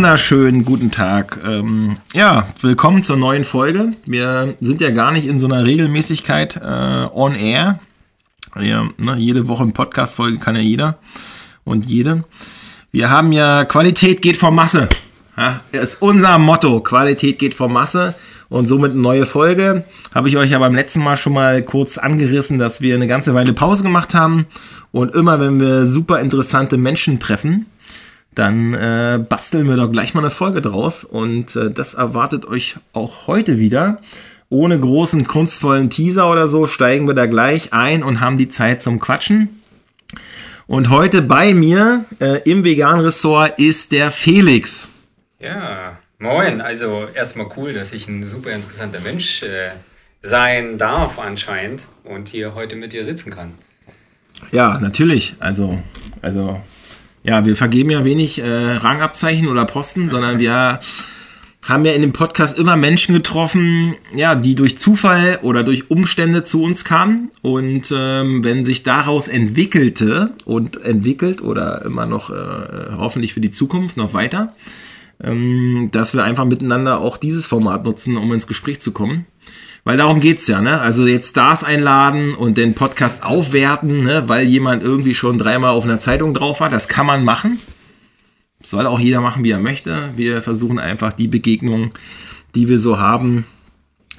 Wunderschönen guten Tag. Ähm, ja, willkommen zur neuen Folge. Wir sind ja gar nicht in so einer Regelmäßigkeit äh, on air. Ja, ne, jede Woche eine Podcast-Folge kann ja jeder und jede. Wir haben ja Qualität geht vor Masse. Ja, ist unser Motto. Qualität geht vor Masse. Und somit eine neue Folge. Habe ich euch ja beim letzten Mal schon mal kurz angerissen, dass wir eine ganze Weile Pause gemacht haben. Und immer wenn wir super interessante Menschen treffen, dann äh, basteln wir doch gleich mal eine Folge draus. Und äh, das erwartet euch auch heute wieder. Ohne großen kunstvollen Teaser oder so steigen wir da gleich ein und haben die Zeit zum Quatschen. Und heute bei mir äh, im Vegan-Ressort ist der Felix. Ja, moin. Also erstmal cool, dass ich ein super interessanter Mensch äh, sein darf anscheinend und hier heute mit dir sitzen kann. Ja, natürlich. Also, also ja, wir vergeben ja wenig äh, Rangabzeichen oder Posten, sondern wir haben ja in dem Podcast immer Menschen getroffen, ja, die durch Zufall oder durch Umstände zu uns kamen. Und ähm, wenn sich daraus entwickelte und entwickelt oder immer noch äh, hoffentlich für die Zukunft noch weiter, ähm, dass wir einfach miteinander auch dieses Format nutzen, um ins Gespräch zu kommen. Weil darum geht's ja, ne? Also jetzt Stars einladen und den Podcast aufwerten, ne? weil jemand irgendwie schon dreimal auf einer Zeitung drauf war. Das kann man machen. Soll auch jeder machen, wie er möchte. Wir versuchen einfach die Begegnungen, die wir so haben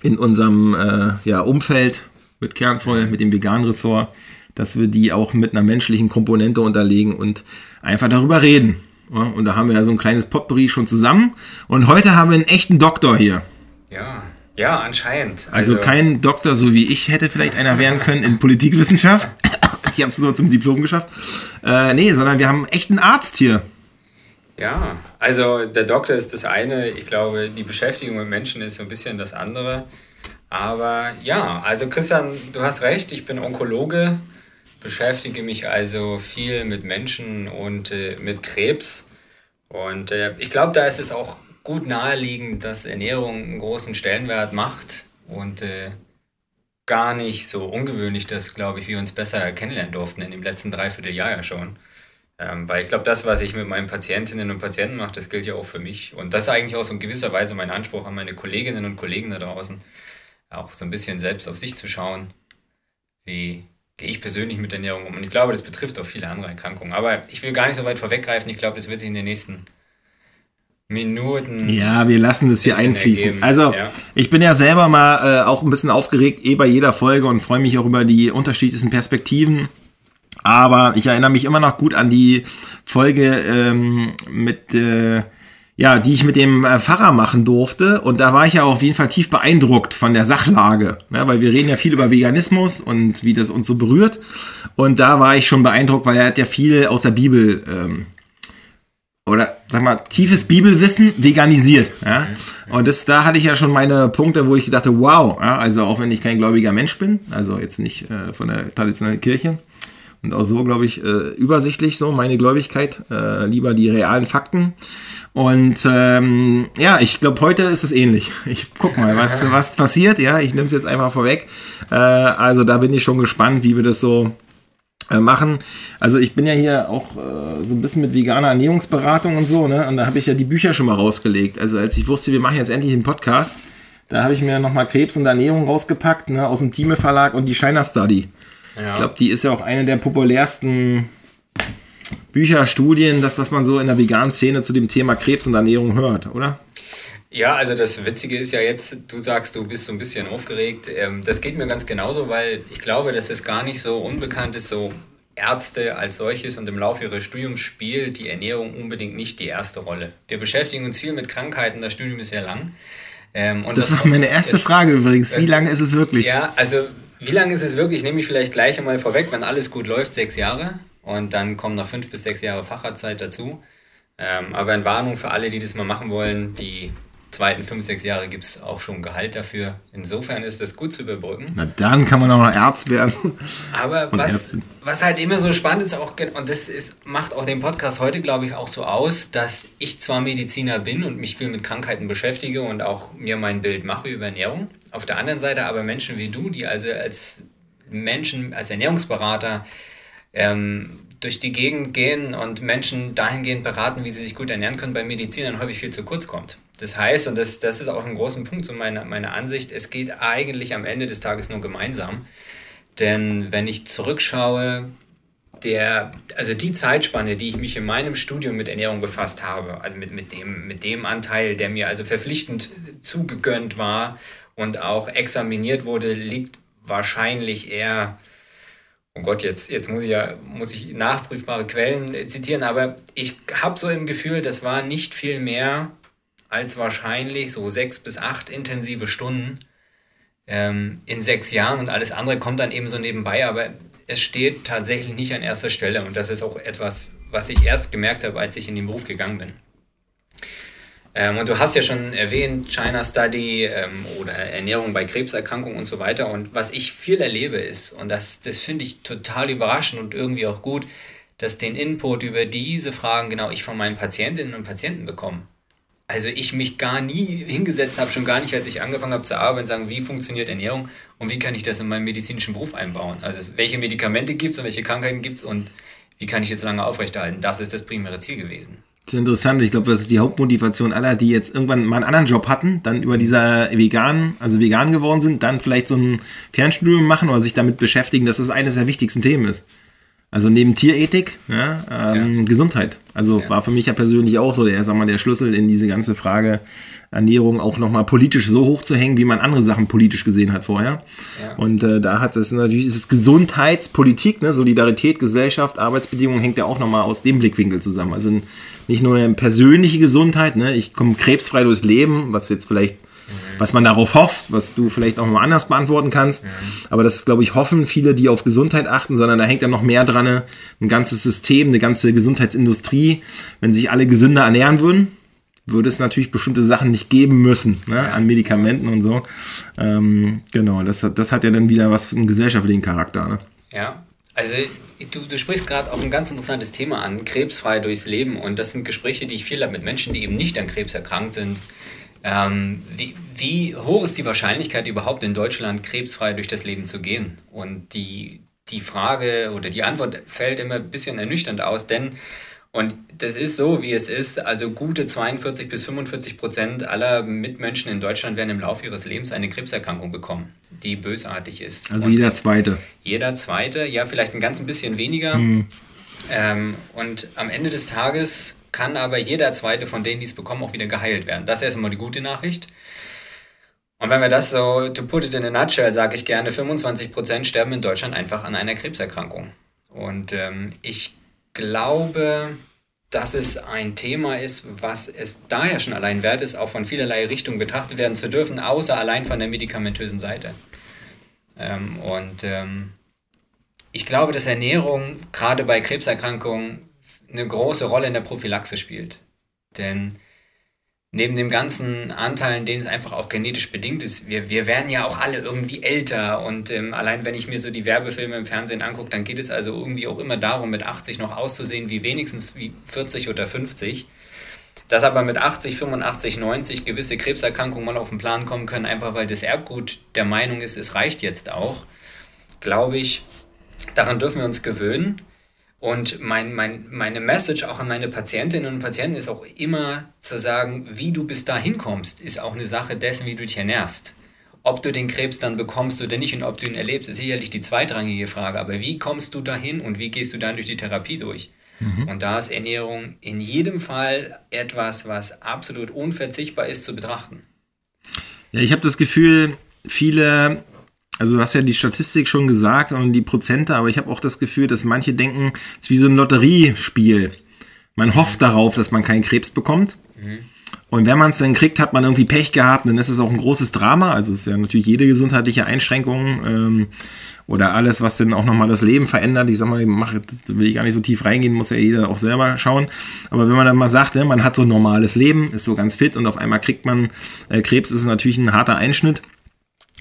in unserem äh, ja, Umfeld mit Kernvoll, mit dem veganen Ressort, dass wir die auch mit einer menschlichen Komponente unterlegen und einfach darüber reden. Ja, und da haben wir ja so ein kleines Potpourri schon zusammen. Und heute haben wir einen echten Doktor hier. Ja, ja, anscheinend. Also, also kein Doktor, so wie ich hätte vielleicht einer werden können in Politikwissenschaft. ich habe es nur zum Diplom geschafft. Äh, nee, sondern wir haben echt einen Arzt hier. Ja, also der Doktor ist das eine. Ich glaube, die Beschäftigung mit Menschen ist so ein bisschen das andere. Aber ja, also Christian, du hast recht, ich bin Onkologe, beschäftige mich also viel mit Menschen und äh, mit Krebs. Und äh, ich glaube, da ist es auch gut naheliegend, dass Ernährung einen großen Stellenwert macht und äh, gar nicht so ungewöhnlich, dass, glaube ich, wir uns besser kennenlernen durften in dem letzten Dreivierteljahr ja schon. Ähm, weil ich glaube, das, was ich mit meinen Patientinnen und Patienten mache, das gilt ja auch für mich. Und das ist eigentlich auch so in gewisser Weise mein Anspruch an meine Kolleginnen und Kollegen da draußen, auch so ein bisschen selbst auf sich zu schauen. Wie gehe ich persönlich mit Ernährung um? Und ich glaube, das betrifft auch viele andere Erkrankungen. Aber ich will gar nicht so weit vorweggreifen. Ich glaube, das wird sich in den nächsten Minuten. Ja, wir lassen das hier einfließen. Ergeben. Also, ja. ich bin ja selber mal äh, auch ein bisschen aufgeregt, eh bei jeder Folge und freue mich auch über die unterschiedlichsten Perspektiven. Aber ich erinnere mich immer noch gut an die Folge ähm, mit, äh, ja, die ich mit dem äh, Pfarrer machen durfte. Und da war ich ja auf jeden Fall tief beeindruckt von der Sachlage. Ja, weil wir reden ja viel über Veganismus und wie das uns so berührt. Und da war ich schon beeindruckt, weil er hat ja viel aus der Bibel ähm, oder sag mal, tiefes Bibelwissen veganisiert. Ja? Und das, da hatte ich ja schon meine Punkte, wo ich dachte, wow, ja? also auch wenn ich kein gläubiger Mensch bin, also jetzt nicht äh, von der traditionellen Kirche und auch so, glaube ich, äh, übersichtlich so meine Gläubigkeit, äh, lieber die realen Fakten. Und ähm, ja, ich glaube, heute ist es ähnlich. Ich guck mal, was, was passiert. Ja, ich nehme es jetzt einfach vorweg. Äh, also da bin ich schon gespannt, wie wir das so machen. Also ich bin ja hier auch äh, so ein bisschen mit veganer Ernährungsberatung und so, ne? Und da habe ich ja die Bücher schon mal rausgelegt. Also als ich wusste, wir machen jetzt endlich einen Podcast, da habe ich mir nochmal Krebs und Ernährung rausgepackt, ne? Aus dem Thieme Verlag und die China Study. Ja. Ich glaube, die ist ja auch eine der populärsten Bücher, Studien, das, was man so in der veganen Szene zu dem Thema Krebs und Ernährung hört, oder? Ja, also das Witzige ist ja jetzt, du sagst, du bist so ein bisschen aufgeregt. Ähm, das geht mir ganz genauso, weil ich glaube, dass es gar nicht so unbekannt ist, so Ärzte als solches und im Laufe ihres Studiums spielt die Ernährung unbedingt nicht die erste Rolle. Wir beschäftigen uns viel mit Krankheiten, das Studium ist sehr lang. Ähm, das, das war meine erste das, Frage übrigens. Wie lange ist es wirklich? Ja, also wie lange ist es wirklich? Nehme ich vielleicht gleich einmal vorweg, wenn alles gut läuft, sechs Jahre. Und dann kommen noch fünf bis sechs Jahre Facharztzeit dazu. Ähm, aber in Warnung für alle, die das mal machen wollen, die zweiten fünf, sechs Jahre gibt es auch schon Gehalt dafür. Insofern ist das gut zu überbrücken. Na dann kann man auch noch Arzt werden. Aber was, was halt immer so spannend ist, auch, und das ist, macht auch den Podcast heute, glaube ich, auch so aus, dass ich zwar Mediziner bin und mich viel mit Krankheiten beschäftige und auch mir mein Bild mache über Ernährung. Auf der anderen Seite aber Menschen wie du, die also als Menschen, als Ernährungsberater ähm, durch die Gegend gehen und Menschen dahingehend beraten, wie sie sich gut ernähren können, bei Medizinern häufig viel zu kurz kommt. Das heißt, und das, das ist auch ein großer Punkt zu meiner, meiner Ansicht, es geht eigentlich am Ende des Tages nur gemeinsam. Denn wenn ich zurückschaue, der, also die Zeitspanne, die ich mich in meinem Studium mit Ernährung befasst habe, also mit, mit, dem, mit dem Anteil, der mir also verpflichtend zugegönnt war und auch examiniert wurde, liegt wahrscheinlich eher oh Gott, jetzt, jetzt muss ich ja muss ich nachprüfbare Quellen zitieren, aber ich habe so im Gefühl, das war nicht viel mehr als wahrscheinlich so sechs bis acht intensive Stunden ähm, in sechs Jahren und alles andere kommt dann eben so nebenbei, aber es steht tatsächlich nicht an erster Stelle und das ist auch etwas, was ich erst gemerkt habe, als ich in den Beruf gegangen bin. Ähm, und du hast ja schon erwähnt, China Study ähm, oder Ernährung bei Krebserkrankungen und so weiter. Und was ich viel erlebe ist, und das, das finde ich total überraschend und irgendwie auch gut, dass den Input über diese Fragen genau ich von meinen Patientinnen und Patienten bekomme. Also ich mich gar nie hingesetzt habe, schon gar nicht, als ich angefangen habe zu arbeiten, sagen, wie funktioniert Ernährung und wie kann ich das in meinen medizinischen Beruf einbauen. Also welche Medikamente gibt es und welche Krankheiten gibt es und wie kann ich das lange aufrechterhalten. Das ist das primäre Ziel gewesen. Das ist interessant. Ich glaube, das ist die Hauptmotivation aller, die jetzt irgendwann mal einen anderen Job hatten, dann über dieser vegan, also vegan geworden sind, dann vielleicht so ein Fernstudium machen oder sich damit beschäftigen, dass das eines der wichtigsten Themen ist. Also neben Tierethik, ja, ähm, ja. Gesundheit. Also ja. war für mich ja persönlich auch so der, sag mal, der Schlüssel in diese ganze Frage Ernährung auch nochmal politisch so hoch zu hängen, wie man andere Sachen politisch gesehen hat vorher. Und äh, da hat es natürlich ist Gesundheitspolitik, ne, Solidarität, Gesellschaft, Arbeitsbedingungen hängt ja auch nochmal aus dem Blickwinkel zusammen. Also nicht nur eine persönliche Gesundheit, ne, ich komme krebsfrei durchs Leben, was jetzt vielleicht was man darauf hofft, was du vielleicht auch mal anders beantworten kannst. Mhm. Aber das, glaube ich, hoffen viele, die auf Gesundheit achten, sondern da hängt ja noch mehr dran, ein ganzes System, eine ganze Gesundheitsindustrie. Wenn sich alle gesünder ernähren würden, würde es natürlich bestimmte Sachen nicht geben müssen, ne, an Medikamenten und so. Ähm, genau, das, das hat ja dann wieder was für einen gesellschaftlichen Charakter. Ne? Ja, also du, du sprichst gerade auch ein ganz interessantes Thema an, krebsfrei durchs Leben. Und das sind Gespräche, die ich viel habe mit Menschen, die eben nicht an Krebs erkrankt sind. Ähm, wie, wie hoch ist die Wahrscheinlichkeit überhaupt in Deutschland krebsfrei durch das Leben zu gehen? Und die, die Frage oder die Antwort fällt immer ein bisschen ernüchternd aus, denn und das ist so, wie es ist. Also gute 42 bis 45 Prozent aller Mitmenschen in Deutschland werden im Laufe ihres Lebens eine Krebserkrankung bekommen, die bösartig ist. Also und jeder Zweite. Jeder Zweite, ja, vielleicht ein ganz bisschen weniger. Mhm. Ähm, und am Ende des Tages kann aber jeder Zweite von denen, die es bekommen, auch wieder geheilt werden. Das ist erstmal die gute Nachricht. Und wenn wir das so, to put it in a nutshell, sage ich gerne, 25 Prozent sterben in Deutschland einfach an einer Krebserkrankung. Und ähm, ich glaube, dass es ein Thema ist, was es daher schon allein wert ist, auch von vielerlei Richtungen betrachtet werden zu dürfen, außer allein von der medikamentösen Seite. Ähm, und ähm, ich glaube, dass Ernährung gerade bei Krebserkrankungen eine große Rolle in der Prophylaxe spielt. Denn neben dem ganzen Anteilen, denen es einfach auch genetisch bedingt ist, wir, wir werden ja auch alle irgendwie älter und ähm, allein wenn ich mir so die Werbefilme im Fernsehen angucke, dann geht es also irgendwie auch immer darum, mit 80 noch auszusehen wie wenigstens wie 40 oder 50. Dass aber mit 80, 85, 90 gewisse Krebserkrankungen mal auf den Plan kommen können, einfach weil das Erbgut der Meinung ist, es reicht jetzt auch, glaube ich, daran dürfen wir uns gewöhnen. Und mein, mein, meine Message auch an meine Patientinnen und Patienten ist auch immer zu sagen, wie du bis dahin kommst, ist auch eine Sache dessen, wie du dich ernährst. Ob du den Krebs dann bekommst oder nicht und ob du ihn erlebst, ist sicherlich die zweitrangige Frage. Aber wie kommst du dahin und wie gehst du dann durch die Therapie durch? Mhm. Und da ist Ernährung in jedem Fall etwas, was absolut unverzichtbar ist zu betrachten. Ja, ich habe das Gefühl, viele also du hast ja die Statistik schon gesagt und die Prozente, aber ich habe auch das Gefühl, dass manche denken, es ist wie so ein Lotteriespiel. Man hofft darauf, dass man keinen Krebs bekommt. Mhm. Und wenn man es dann kriegt, hat man irgendwie Pech gehabt, dann ist es auch ein großes Drama. Also es ist ja natürlich jede gesundheitliche Einschränkung ähm, oder alles, was dann auch nochmal das Leben verändert. Ich sag mal, mach, will ich gar nicht so tief reingehen, muss ja jeder auch selber schauen. Aber wenn man dann mal sagt, ja, man hat so ein normales Leben, ist so ganz fit und auf einmal kriegt man äh, Krebs, ist es natürlich ein harter Einschnitt.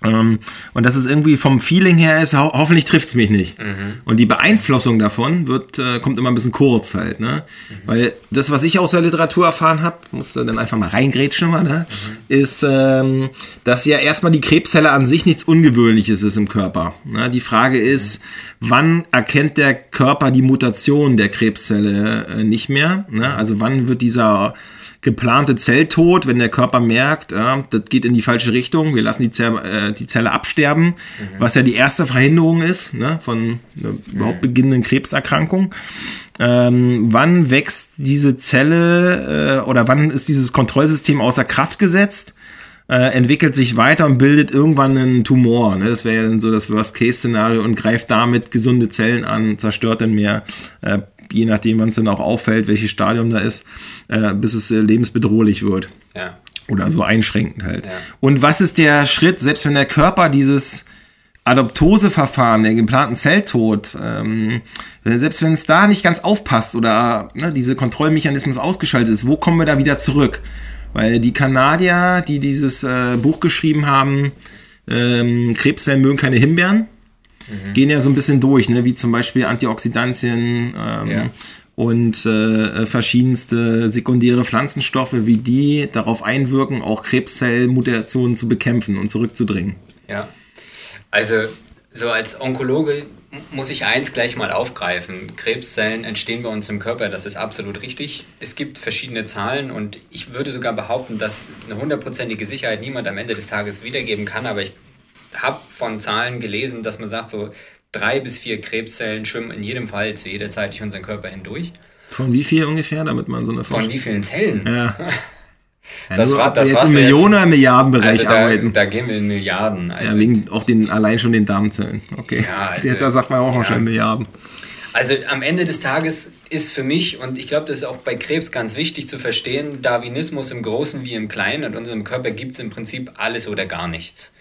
Ähm, und dass es irgendwie vom Feeling her ist, ho hoffentlich trifft es mich nicht. Mhm. Und die Beeinflussung davon wird, äh, kommt immer ein bisschen kurz halt. Ne? Mhm. Weil das, was ich aus der Literatur erfahren habe, musste dann einfach mal reingrätschen, mal, ne? Mhm. ist, ähm, dass ja erstmal die Krebszelle an sich nichts Ungewöhnliches ist im Körper. Ne? Die Frage ist, wann erkennt der Körper die Mutation der Krebszelle äh, nicht mehr? Ne? Also wann wird dieser geplante Zelltod, wenn der Körper merkt, ja, das geht in die falsche Richtung, wir lassen die, Zelle, äh, die Zelle absterben, mhm. was ja die erste Verhinderung ist ne, von einer überhaupt mhm. beginnenden Krebserkrankung. Ähm, wann wächst diese Zelle äh, oder wann ist dieses Kontrollsystem außer Kraft gesetzt? Äh, entwickelt sich weiter und bildet irgendwann einen Tumor. Ne? Das wäre ja dann so das Worst-Case-Szenario und greift damit gesunde Zellen an, zerstört dann mehr äh, je nachdem, wann es dann auch auffällt, welches Stadium da ist, äh, bis es äh, lebensbedrohlich wird. Ja. Oder so einschränkend halt. Ja. Und was ist der Schritt, selbst wenn der Körper dieses Adoptoseverfahren, der geplanten Zelltod, ähm, selbst wenn es da nicht ganz aufpasst oder ne, diese Kontrollmechanismus ausgeschaltet ist, wo kommen wir da wieder zurück? Weil die Kanadier, die dieses äh, Buch geschrieben haben, ähm, Krebszellen mögen keine Himbeeren, mhm. gehen ja so ein bisschen durch, ne? wie zum Beispiel Antioxidantien ähm, ja. und äh, verschiedenste sekundäre Pflanzenstoffe, wie die darauf einwirken, auch Krebszellmutationen zu bekämpfen und zurückzudringen. Ja, also so als Onkologe muss ich eins gleich mal aufgreifen. Krebszellen entstehen bei uns im Körper, das ist absolut richtig. Es gibt verschiedene Zahlen und ich würde sogar behaupten, dass eine hundertprozentige Sicherheit niemand am Ende des Tages wiedergeben kann, aber ich habe von Zahlen gelesen, dass man sagt, so drei bis vier Krebszellen schwimmen in jedem Fall zu jeder Zeit durch unseren Körper hindurch. Von wie viel ungefähr, damit man so eine Von wie vielen Zellen? Ja. das war das jetzt in Millionen oder Milliardenbereich also da, arbeiten. Da gehen wir in Milliarden. Also ja, wegen auch den, allein schon den Darmzellen. Okay. Ja, also, da sagt man auch ja. schon Milliarden. Also am Ende des Tages ist für mich, und ich glaube, das ist auch bei Krebs ganz wichtig zu verstehen, Darwinismus im Großen wie im Kleinen. In unserem Körper gibt es im Prinzip alles oder gar nichts.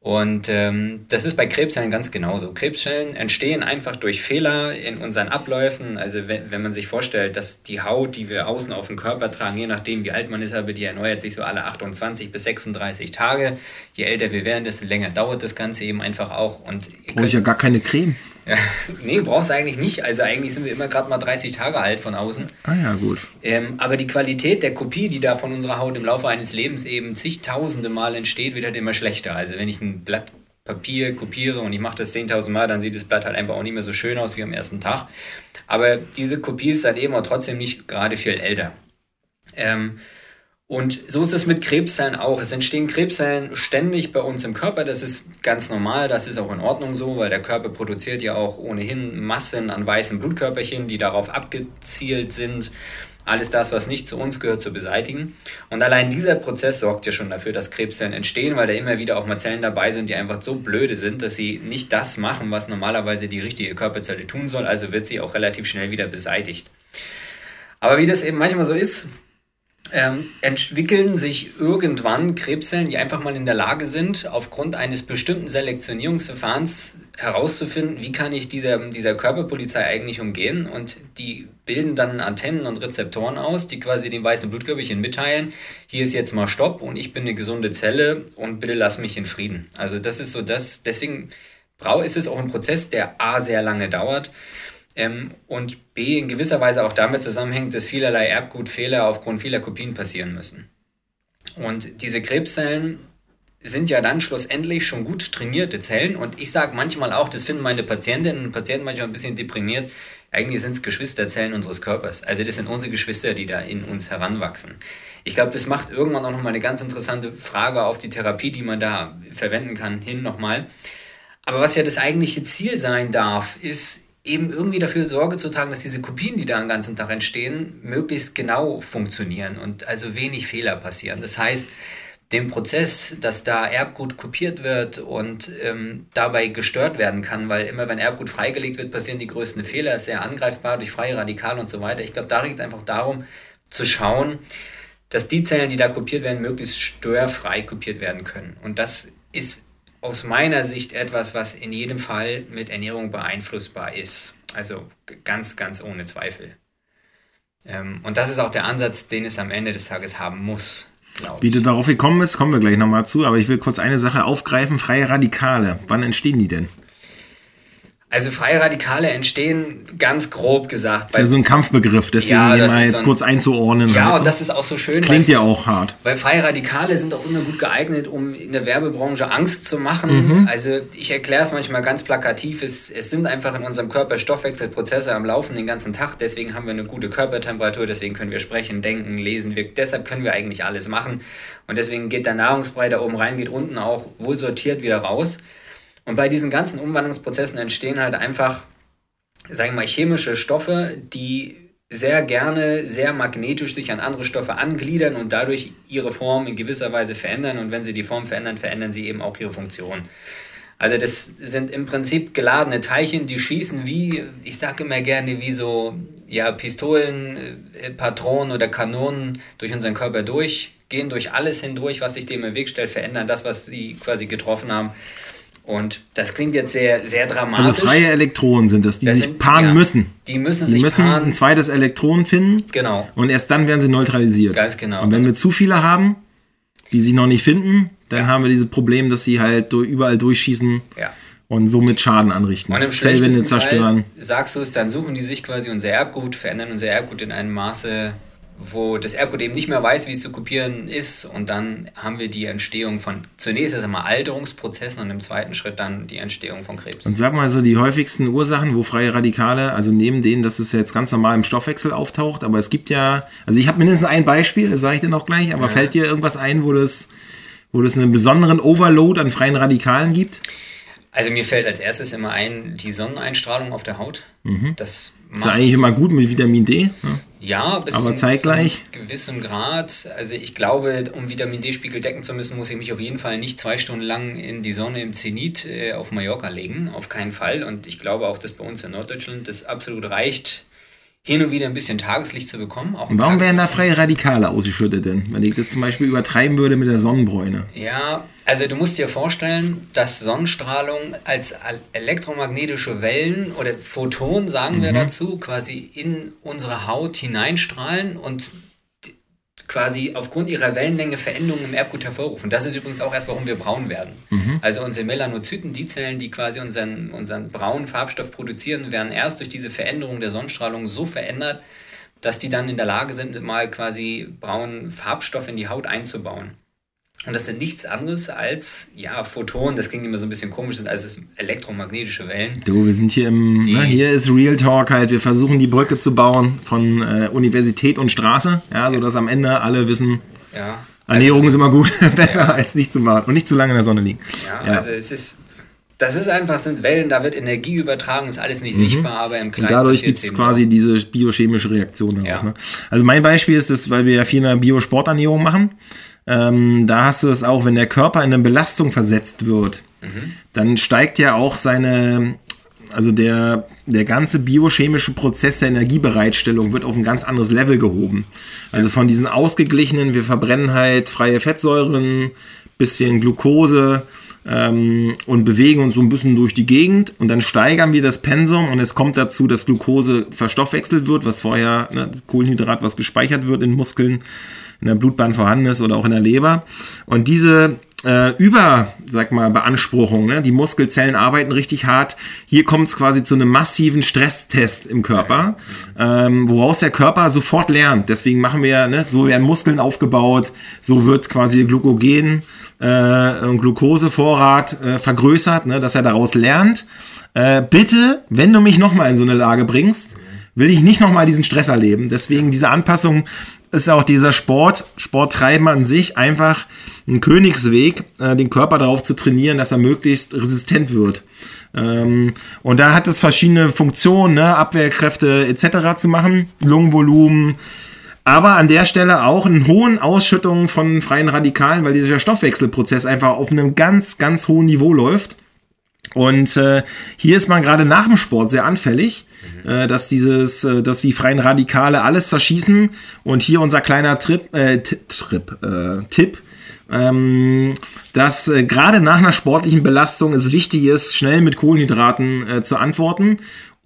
Und ähm, das ist bei Krebszellen ganz genauso. Krebszellen entstehen einfach durch Fehler in unseren Abläufen. Also wenn, wenn man sich vorstellt, dass die Haut, die wir außen auf dem Körper tragen, je nachdem wie alt man ist, aber die erneuert sich so alle 28 bis 36 Tage. Je älter wir werden, desto länger dauert das Ganze eben einfach auch. Und Brauche ich ja gar keine Creme. Ja, nee, brauchst du eigentlich nicht. Also eigentlich sind wir immer gerade mal 30 Tage alt von außen. Ah ja, gut. Ähm, aber die Qualität der Kopie, die da von unserer Haut im Laufe eines Lebens eben zigtausende Mal entsteht, wird halt immer schlechter. Also wenn ich ein Blatt Papier kopiere und ich mache das 10.000 Mal, dann sieht das Blatt halt einfach auch nicht mehr so schön aus wie am ersten Tag. Aber diese Kopie ist dann eben auch trotzdem nicht gerade viel älter. Ähm, und so ist es mit Krebszellen auch. Es entstehen Krebszellen ständig bei uns im Körper. Das ist ganz normal. Das ist auch in Ordnung so, weil der Körper produziert ja auch ohnehin Massen an weißen Blutkörperchen, die darauf abgezielt sind, alles das, was nicht zu uns gehört, zu beseitigen. Und allein dieser Prozess sorgt ja schon dafür, dass Krebszellen entstehen, weil da immer wieder auch mal Zellen dabei sind, die einfach so blöde sind, dass sie nicht das machen, was normalerweise die richtige Körperzelle tun soll. Also wird sie auch relativ schnell wieder beseitigt. Aber wie das eben manchmal so ist, ähm, entwickeln sich irgendwann Krebszellen, die einfach mal in der Lage sind, aufgrund eines bestimmten Selektionierungsverfahrens herauszufinden, wie kann ich dieser, dieser Körperpolizei eigentlich umgehen. Und die bilden dann Antennen und Rezeptoren aus, die quasi den weißen Blutkörperchen mitteilen, hier ist jetzt mal Stopp und ich bin eine gesunde Zelle und bitte lass mich in Frieden. Also das ist so das, deswegen ist es auch ein Prozess, der A sehr lange dauert ähm, und B in gewisser Weise auch damit zusammenhängt, dass vielerlei Erbgutfehler aufgrund vieler Kopien passieren müssen. Und diese Krebszellen sind ja dann schlussendlich schon gut trainierte Zellen und ich sage manchmal auch, das finden meine Patientinnen und Patienten manchmal ein bisschen deprimiert, eigentlich sind es Geschwisterzellen unseres Körpers. Also das sind unsere Geschwister, die da in uns heranwachsen. Ich glaube, das macht irgendwann auch nochmal eine ganz interessante Frage auf die Therapie, die man da verwenden kann, hin nochmal. Aber was ja das eigentliche Ziel sein darf, ist eben irgendwie dafür Sorge zu tragen, dass diese Kopien, die da den ganzen Tag entstehen, möglichst genau funktionieren und also wenig Fehler passieren. Das heißt, dem Prozess, dass da Erbgut kopiert wird und ähm, dabei gestört werden kann, weil immer wenn Erbgut freigelegt wird, passieren die größten Fehler, ist sehr angreifbar durch freie Radikale und so weiter. Ich glaube, da geht es einfach darum, zu schauen, dass die Zellen, die da kopiert werden, möglichst störfrei kopiert werden können. Und das ist aus meiner Sicht etwas, was in jedem Fall mit Ernährung beeinflussbar ist. Also ganz, ganz ohne Zweifel. Ähm, und das ist auch der Ansatz, den es am Ende des Tages haben muss. Wie du darauf gekommen bist, kommen wir gleich nochmal zu, aber ich will kurz eine Sache aufgreifen. Freie Radikale. Wann entstehen die denn? Also freie Radikale entstehen ganz grob gesagt. Das ist ja so ein Kampfbegriff, deswegen ja, den mal jetzt ein, kurz einzuordnen. Ja, halt. und das ist auch so schön. Klingt weil, ja auch hart. Weil freie Radikale sind auch immer gut geeignet, um in der Werbebranche Angst zu machen. Mhm. Also ich erkläre es manchmal ganz plakativ. Es, es sind einfach in unserem Körper Stoffwechselprozesse am Laufen den ganzen Tag. Deswegen haben wir eine gute Körpertemperatur, deswegen können wir sprechen, denken, lesen. Wir, deshalb können wir eigentlich alles machen. Und deswegen geht der Nahrungsbrei da oben rein, geht unten auch wohl sortiert wieder raus. Und bei diesen ganzen Umwandlungsprozessen entstehen halt einfach, sagen wir mal, chemische Stoffe, die sehr gerne sehr magnetisch sich an andere Stoffe angliedern und dadurch ihre Form in gewisser Weise verändern. Und wenn sie die Form verändern, verändern sie eben auch ihre Funktion. Also das sind im Prinzip geladene Teilchen, die schießen wie, ich sage immer gerne, wie so ja, Pistolen, äh, Patronen oder Kanonen durch unseren Körper durch, gehen durch alles hindurch, was sich dem im Weg stellt, verändern das, was sie quasi getroffen haben. Und das klingt jetzt sehr, sehr dramatisch. Also freie Elektronen sind das, die das sich sind, paaren ja, müssen. Die müssen die sich müssen paaren. ein zweites Elektron finden. Genau. Und erst dann werden sie neutralisiert. Ganz genau. Und wenn wir zu viele haben, die sie noch nicht finden, dann ja. haben wir dieses Problem, dass sie halt überall durchschießen. Ja. Und somit Schaden anrichten. Und im schlechtesten zerstören. Fall, sagst du es, dann suchen die sich quasi unser Erbgut, verändern unser Erbgut in einem Maße, wo das Erbgut eben nicht mehr weiß, wie es zu kopieren ist. Und dann haben wir die Entstehung von zunächst erst einmal Alterungsprozessen und im zweiten Schritt dann die Entstehung von Krebs. Und sag mal so die häufigsten Ursachen, wo freie Radikale, also neben denen, dass es jetzt ganz normal im Stoffwechsel auftaucht, aber es gibt ja, also ich habe mindestens ein Beispiel, das sage ich dir noch gleich, aber ja. fällt dir irgendwas ein, wo das, wo das einen besonderen Overload an freien Radikalen gibt? Also mir fällt als erstes immer ein, die Sonneneinstrahlung auf der Haut. Mhm. Das ist eigentlich immer gut mit Vitamin D. Ne? Ja, bis aber zeitgleich. zu einem gewissen Grad. Also ich glaube, um Vitamin D-Spiegel decken zu müssen, muss ich mich auf jeden Fall nicht zwei Stunden lang in die Sonne im Zenit äh, auf Mallorca legen. Auf keinen Fall. Und ich glaube auch, dass bei uns in Norddeutschland das absolut reicht, hin und wieder ein bisschen Tageslicht zu bekommen. Auch Warum werden da freie Radikale ausgeschüttet denn? Wenn ich das zum Beispiel übertreiben würde mit der Sonnenbräune. Ja, also du musst dir vorstellen, dass Sonnenstrahlung als elektromagnetische Wellen oder Photonen, sagen mhm. wir dazu, quasi in unsere Haut hineinstrahlen und quasi aufgrund ihrer Wellenlänge Veränderungen im Erbgut hervorrufen. Das ist übrigens auch erst, warum wir braun werden. Mhm. Also unsere Melanozyten, die Zellen, die quasi unseren, unseren braunen Farbstoff produzieren, werden erst durch diese Veränderung der Sonnenstrahlung so verändert, dass die dann in der Lage sind, mal quasi braunen Farbstoff in die Haut einzubauen. Und das sind nichts anderes als, ja, Photonen, das klingt immer so ein bisschen komisch, sind also elektromagnetische Wellen. Du, wir sind hier im, ne, hier ist Real Talk halt, wir versuchen die Brücke zu bauen von äh, Universität und Straße, ja, sodass am Ende alle wissen, ja, Ernährung also, ist immer gut, besser ja. als nicht zu machen und nicht zu lange in der Sonne liegen. Ja, ja. also es ist, das ist einfach, sind Wellen, da wird Energie übertragen, ist alles nicht mhm. sichtbar, aber im Kleinen. Und dadurch gibt es quasi auch. diese biochemische Reaktion. Ja. Auch, ne? Also mein Beispiel ist das, weil wir ja viel in der Biosporternährung machen. Ähm, da hast du es auch, wenn der Körper in eine Belastung versetzt wird, mhm. dann steigt ja auch seine, also der, der ganze biochemische Prozess der Energiebereitstellung wird auf ein ganz anderes Level gehoben. Also von diesen ausgeglichenen, wir verbrennen halt freie Fettsäuren, bisschen Glucose ähm, und bewegen uns so ein bisschen durch die Gegend und dann steigern wir das Pensum und es kommt dazu, dass Glucose verstoffwechselt wird, was vorher, ne, Kohlenhydrat, was gespeichert wird in Muskeln, in der Blutbahn vorhanden ist oder auch in der Leber. Und diese äh, über, sag mal, Beanspruchung, ne? die Muskelzellen arbeiten richtig hart. Hier kommt es quasi zu einem massiven Stresstest im Körper, ähm, woraus der Körper sofort lernt. Deswegen machen wir, ne, so werden Muskeln aufgebaut, so wird quasi Glykogen äh, und Glukosevorrat äh, vergrößert, ne, dass er daraus lernt. Äh, bitte, wenn du mich nochmal in so eine Lage bringst, will ich nicht nochmal diesen Stress erleben. Deswegen diese Anpassung ist auch dieser Sport, Sporttreiben an sich einfach ein Königsweg, äh, den Körper darauf zu trainieren, dass er möglichst resistent wird. Ähm, und da hat es verschiedene Funktionen, ne? Abwehrkräfte etc. zu machen, Lungenvolumen, aber an der Stelle auch einen hohen Ausschüttungen von freien Radikalen, weil dieser Stoffwechselprozess einfach auf einem ganz, ganz hohen Niveau läuft. Und äh, hier ist man gerade nach dem Sport sehr anfällig, mhm. äh, dass dieses, äh, dass die freien Radikale alles zerschießen. Und hier unser kleiner Trip, äh, Trip, äh, Tipp, ähm, dass äh, gerade nach einer sportlichen Belastung es wichtig ist, schnell mit Kohlenhydraten zu antworten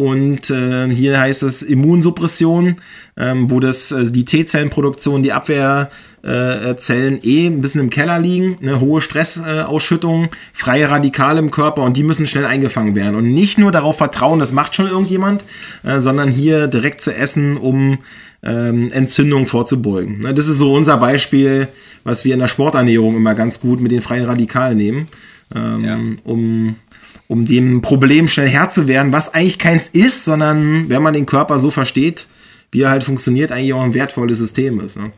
und äh, hier heißt es Immunsuppression, ähm, wo das, äh, die T-Zellenproduktion, die Abwehrzellen äh, eh ein bisschen im Keller liegen, eine hohe Stressausschüttung, freie Radikale im Körper und die müssen schnell eingefangen werden. Und nicht nur darauf vertrauen, das macht schon irgendjemand, äh, sondern hier direkt zu essen, um ähm, Entzündung vorzubeugen. Ne, das ist so unser Beispiel, was wir in der Sporternährung immer ganz gut mit den freien Radikalen nehmen, ähm, ja. um um dem Problem schnell Herr zu werden, was eigentlich keins ist, sondern wenn man den Körper so versteht, wie er halt funktioniert, eigentlich auch ein wertvolles System ist. Ne?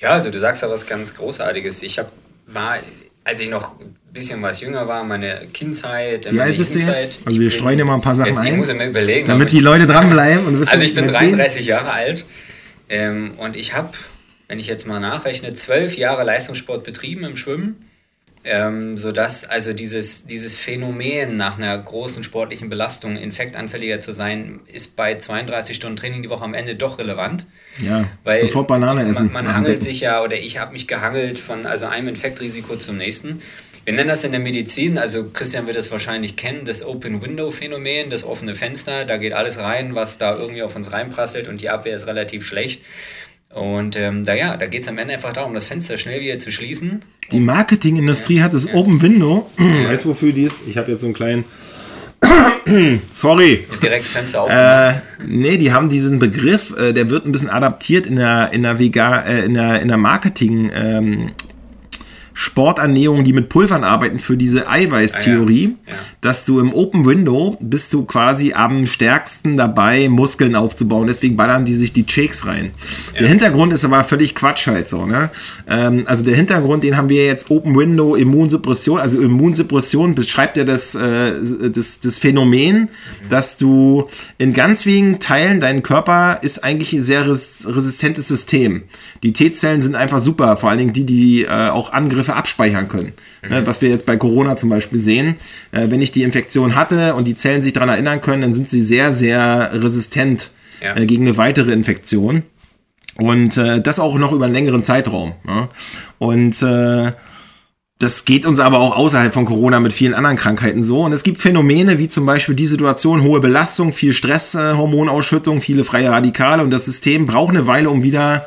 Ja, also du sagst ja was ganz Großartiges. Ich hab, war, als ich noch ein bisschen was jünger war, meine Kindheit, wie meine alt bist du jetzt? Also wir streuen mal ein paar Sachen jetzt, ein. Ich muss mir überlegen. Damit die Leute dranbleiben. Und wissen, also ich bin 33 Jahre alt ähm, und ich habe, wenn ich jetzt mal nachrechne, zwölf Jahre Leistungssport betrieben im Schwimmen ähm, sodass also dieses, dieses Phänomen nach einer großen sportlichen Belastung infektanfälliger zu sein, ist bei 32 Stunden Training die Woche am Ende doch relevant. Ja, weil sofort Banane essen. Man, man hangelt sich ja, oder ich habe mich gehangelt von also einem Infektrisiko zum nächsten. Wir nennen das in der Medizin, also Christian wird das wahrscheinlich kennen, das Open-Window-Phänomen, das offene Fenster. Da geht alles rein, was da irgendwie auf uns reinprasselt und die Abwehr ist relativ schlecht. Und ähm, da ja, da geht es am Ende einfach darum, das Fenster schnell wieder zu schließen. Die Marketingindustrie ja. hat das ja. Open Window. Ja. Weißt du, wofür die ist? Ich habe jetzt so einen kleinen. Sorry. Direkt Fenster aufgemacht. Äh, nee, die haben diesen Begriff, äh, der wird ein bisschen adaptiert in der, in der, Vega, äh, in der, in der Marketing, ähm, Sporternährung, die mit Pulvern arbeiten, für diese Eiweißtheorie, ah, ja. ja. dass du im Open Window bist du quasi am stärksten dabei, Muskeln aufzubauen. Deswegen ballern die sich die Shakes rein. Ja. Der Hintergrund ist aber völlig Quatsch halt so. Ne? Ähm, also der Hintergrund, den haben wir jetzt Open Window Immunsuppression. Also Immunsuppression beschreibt ja das, äh, das, das Phänomen, mhm. dass du in ganz wenigen Teilen, dein Körper ist eigentlich ein sehr res resistentes System. Die T-Zellen sind einfach super, vor allen Dingen die, die äh, auch Angriffe Angriffe abspeichern können. Ne, mhm. Was wir jetzt bei Corona zum Beispiel sehen. Äh, wenn ich die Infektion hatte und die Zellen sich daran erinnern können, dann sind sie sehr, sehr resistent ja. Äh, gegen eine weitere Infektion. Und äh, das auch noch über einen längeren Zeitraum. Ne? Und äh, das geht uns aber auch außerhalb von Corona mit vielen anderen Krankheiten so. Und es gibt Phänomene wie zum Beispiel die Situation, hohe Belastung, viel Stresshormonausschüttung, viele freie Radikale und das System braucht eine Weile, um wieder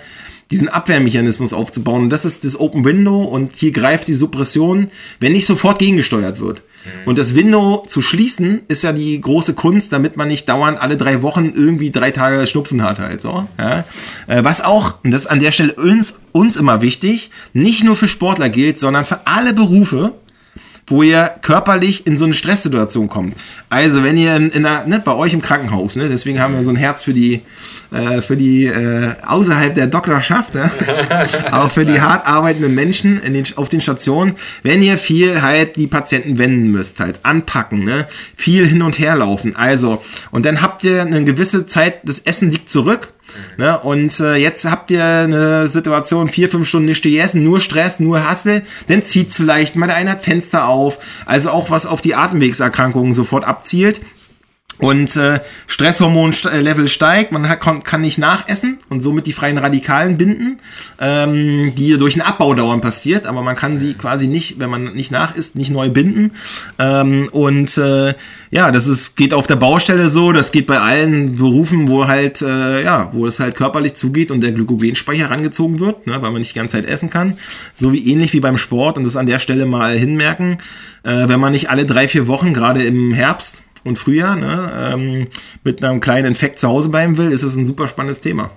diesen Abwehrmechanismus aufzubauen. Und das ist das Open Window und hier greift die Suppression, wenn nicht sofort gegengesteuert wird. Mhm. Und das Window zu schließen ist ja die große Kunst, damit man nicht dauernd alle drei Wochen irgendwie drei Tage Schnupfen hat halt so. Ja? Äh, was auch, und das ist an der Stelle uns, uns immer wichtig, nicht nur für Sportler gilt, sondern für alle Berufe, wo ihr körperlich in so eine Stresssituation kommt. Also wenn ihr in, in einer, ne, bei euch im Krankenhaus, ne, deswegen haben wir so ein Herz für die, äh, für die äh, außerhalb der Doktorschaft, ne, auch für die hart arbeitenden Menschen in den, auf den Stationen, wenn ihr viel halt die Patienten wenden müsst, halt anpacken, ne, viel hin und her laufen. Also und dann habt ihr eine gewisse Zeit, das Essen liegt zurück Ne? Und äh, jetzt habt ihr eine Situation, vier, fünf Stunden nicht gegessen, nur Stress, nur Hassel, dann zieht's vielleicht, mal der eine hat Fenster auf, also auch was auf die Atemwegserkrankungen sofort abzielt und äh, Stresshormonlevel steigt, man hat, kann nicht nachessen und somit die freien Radikalen binden, ähm, die durch einen Abbau dauernd passiert, aber man kann sie quasi nicht, wenn man nicht nachisst, nicht neu binden. Ähm, und äh, ja, das ist, geht auf der Baustelle so, das geht bei allen Berufen, wo halt, äh, ja, wo es halt körperlich zugeht und der Glykogenspeicher rangezogen wird, ne, weil man nicht die ganze Zeit essen kann. So wie ähnlich wie beim Sport und das an der Stelle mal hinmerken, äh, wenn man nicht alle drei, vier Wochen, gerade im Herbst, und Frühjahr ne, ähm, mit einem kleinen Infekt zu Hause bleiben will, ist es ein super spannendes Thema.